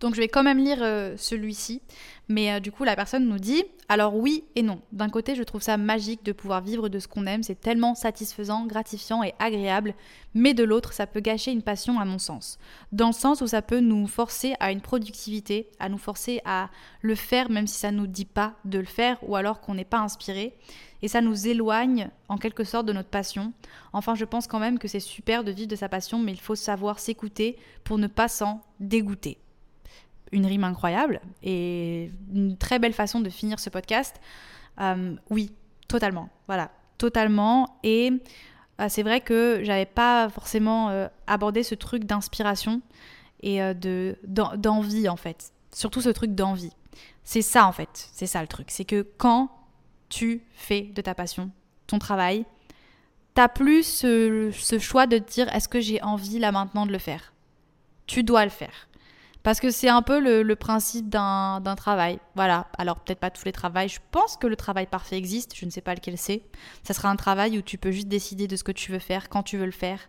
Donc je vais quand même lire euh, celui-ci. Mais euh, du coup, la personne nous dit, alors oui et non. D'un côté, je trouve ça magique de pouvoir vivre de ce qu'on aime, c'est tellement satisfaisant, gratifiant et agréable. Mais de l'autre, ça peut gâcher une passion à mon sens. Dans le sens où ça peut nous forcer à une productivité, à nous forcer à le faire même si ça ne nous dit pas de le faire ou alors qu'on n'est pas inspiré. Et ça nous éloigne en quelque sorte de notre passion. Enfin, je pense quand même que c'est super de vivre de sa passion, mais il faut savoir s'écouter pour ne pas s'en dégoûter une rime incroyable et une très belle façon de finir ce podcast. Euh, oui, totalement. Voilà, totalement. Et euh, c'est vrai que j'avais pas forcément euh, abordé ce truc d'inspiration et de d'envie en fait. Surtout ce truc d'envie. C'est ça en fait. C'est ça le truc. C'est que quand tu fais de ta passion ton travail, t'as plus ce, ce choix de te dire est-ce que j'ai envie là maintenant de le faire? Tu dois le faire. Parce que c'est un peu le, principe d'un travail. Voilà. Alors, peut-être pas tous les travails. Je pense que le travail parfait existe. Je ne sais pas lequel c'est. Ça sera un travail où tu peux juste décider de ce que tu veux faire, quand tu veux le faire.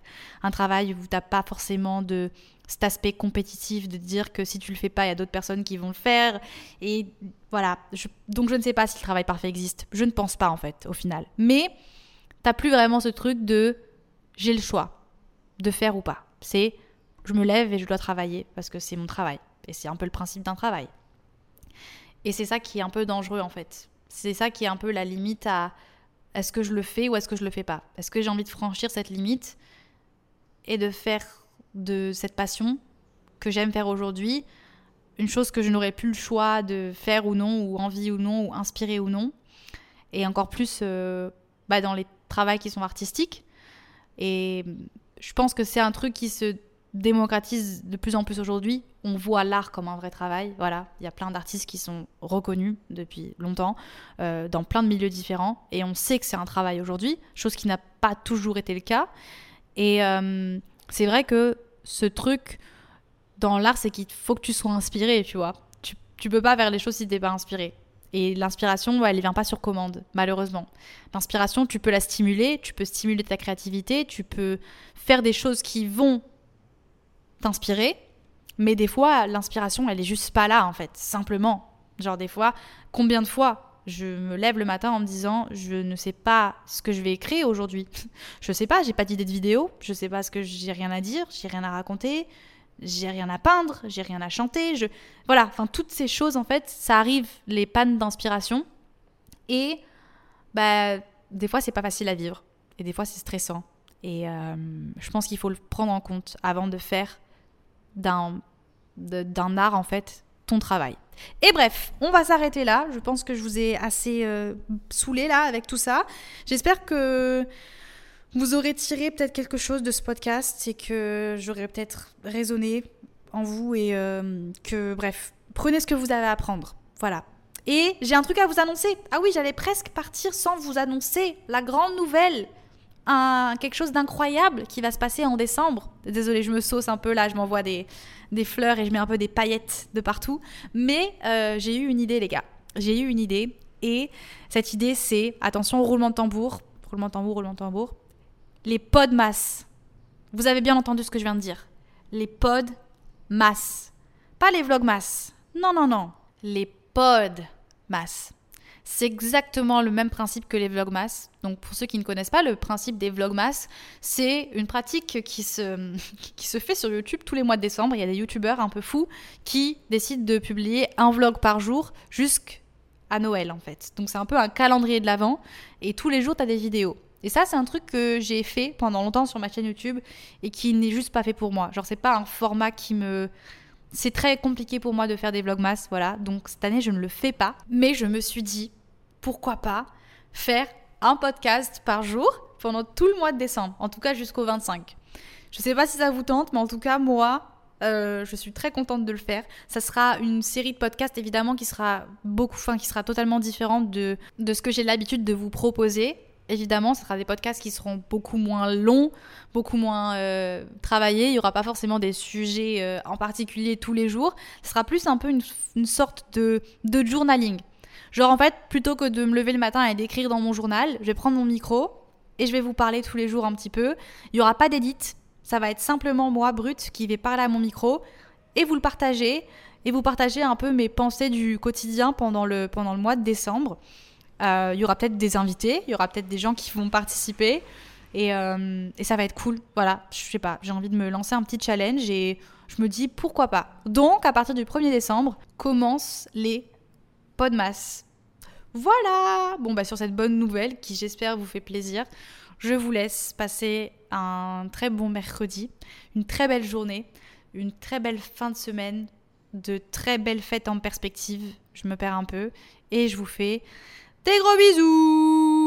Un travail où tu n'as pas forcément de cet aspect compétitif de dire que si tu le fais pas, il y a d'autres personnes qui vont le faire. Et voilà. donc, je ne sais pas si le travail parfait existe. Je ne pense pas, en fait, au final. Mais tu plus vraiment ce truc de j'ai le choix de faire ou pas. C'est je me lève et je dois travailler parce que c'est mon travail. Et c'est un peu le principe d'un travail. Et c'est ça qui est un peu dangereux en fait. C'est ça qui est un peu la limite à est-ce que je le fais ou est-ce que je le fais pas? Est-ce que j'ai envie de franchir cette limite et de faire de cette passion que j'aime faire aujourd'hui une chose que je n'aurais plus le choix de faire ou non, ou envie ou non, ou inspirer ou non? Et encore plus euh, bah, dans les travaux qui sont artistiques. Et je pense que c'est un truc qui se démocratise de plus en plus aujourd'hui. On voit l'art comme un vrai travail. Voilà, il y a plein d'artistes qui sont reconnus depuis longtemps euh, dans plein de milieux différents et on sait que c'est un travail aujourd'hui, chose qui n'a pas toujours été le cas. Et euh, c'est vrai que ce truc dans l'art, c'est qu'il faut que tu sois inspiré, tu vois. Tu, peux pas faire les choses si t'es pas inspiré. Et l'inspiration, elle ne vient pas sur commande, malheureusement. L'inspiration, tu peux la stimuler, tu peux stimuler ta créativité, tu peux faire des choses qui vont t'inspirer, mais des fois, l'inspiration, elle est juste pas là, en fait, simplement. Genre, des fois, combien de fois je me lève le matin en me disant, je ne sais pas ce que je vais écrire aujourd'hui. *laughs* je sais pas, j'ai pas d'idée de vidéo, je sais pas ce que j'ai rien à dire, j'ai rien à raconter, j'ai rien à peindre, j'ai rien à chanter. Je... Voilà, enfin, toutes ces choses, en fait, ça arrive, les pannes d'inspiration. Et, bah, des fois, c'est pas facile à vivre. Et des fois, c'est stressant. Et euh, je pense qu'il faut le prendre en compte avant de faire d'un art en fait ton travail. Et bref, on va s'arrêter là. Je pense que je vous ai assez euh, saoulé là avec tout ça. J'espère que vous aurez tiré peut-être quelque chose de ce podcast et que j'aurai peut-être raisonné en vous et euh, que bref, prenez ce que vous avez à apprendre. Voilà. Et j'ai un truc à vous annoncer. Ah oui, j'allais presque partir sans vous annoncer la grande nouvelle quelque chose d'incroyable qui va se passer en décembre. Désolée, je me sauce un peu là, je m'envoie des, des fleurs et je mets un peu des paillettes de partout. Mais euh, j'ai eu une idée, les gars. J'ai eu une idée. Et cette idée, c'est, attention, roulement de tambour, roulement de tambour, roulement de tambour, les pods masse. Vous avez bien entendu ce que je viens de dire. Les pods masse. Pas les vlogs masse. Non, non, non. Les pods masse. C'est exactement le même principe que les vlogmas. Donc pour ceux qui ne connaissent pas, le principe des vlogmas, c'est une pratique qui se, *laughs* qui se fait sur YouTube tous les mois de décembre. Il y a des youtubeurs un peu fous qui décident de publier un vlog par jour jusqu'à Noël en fait. Donc c'est un peu un calendrier de l'avant et tous les jours tu as des vidéos. Et ça, c'est un truc que j'ai fait pendant longtemps sur ma chaîne YouTube et qui n'est juste pas fait pour moi. Genre, c'est pas un format qui me C'est très compliqué pour moi de faire des vlogmas, voilà. Donc cette année, je ne le fais pas. Mais je me suis dit, pourquoi pas faire un podcast par jour pendant tout le mois de décembre, en tout cas jusqu'au 25. Je sais pas si ça vous tente, mais en tout cas, moi, euh, je suis très contente de le faire. Ça sera une série de podcasts évidemment qui sera beaucoup, enfin qui sera totalement différente de, de ce que j'ai l'habitude de vous proposer. Évidemment, ce sera des podcasts qui seront beaucoup moins longs, beaucoup moins euh, travaillés. Il n'y aura pas forcément des sujets euh, en particulier tous les jours. Ce sera plus un peu une, une sorte de, de journaling. Genre en fait, plutôt que de me lever le matin et d'écrire dans mon journal, je vais prendre mon micro et je vais vous parler tous les jours un petit peu. Il n'y aura pas d'édit, ça va être simplement moi, brut, qui vais parler à mon micro et vous le partagez. Et vous partagez un peu mes pensées du quotidien pendant le, pendant le mois de décembre. Euh, il y aura peut-être des invités, il y aura peut-être des gens qui vont participer. Et, euh, et, ça va être cool. Voilà, je sais pas, j'ai envie de me lancer un petit challenge et je me dis pourquoi pas. Donc, à partir du 1er décembre, commencent les podmas. Voilà Bon, bah, sur cette bonne nouvelle qui, j'espère, vous fait plaisir, je vous laisse passer un très bon mercredi, une très belle journée, une très belle fin de semaine, de très belles fêtes en perspective. Je me perds un peu et je vous fais des gros bisous.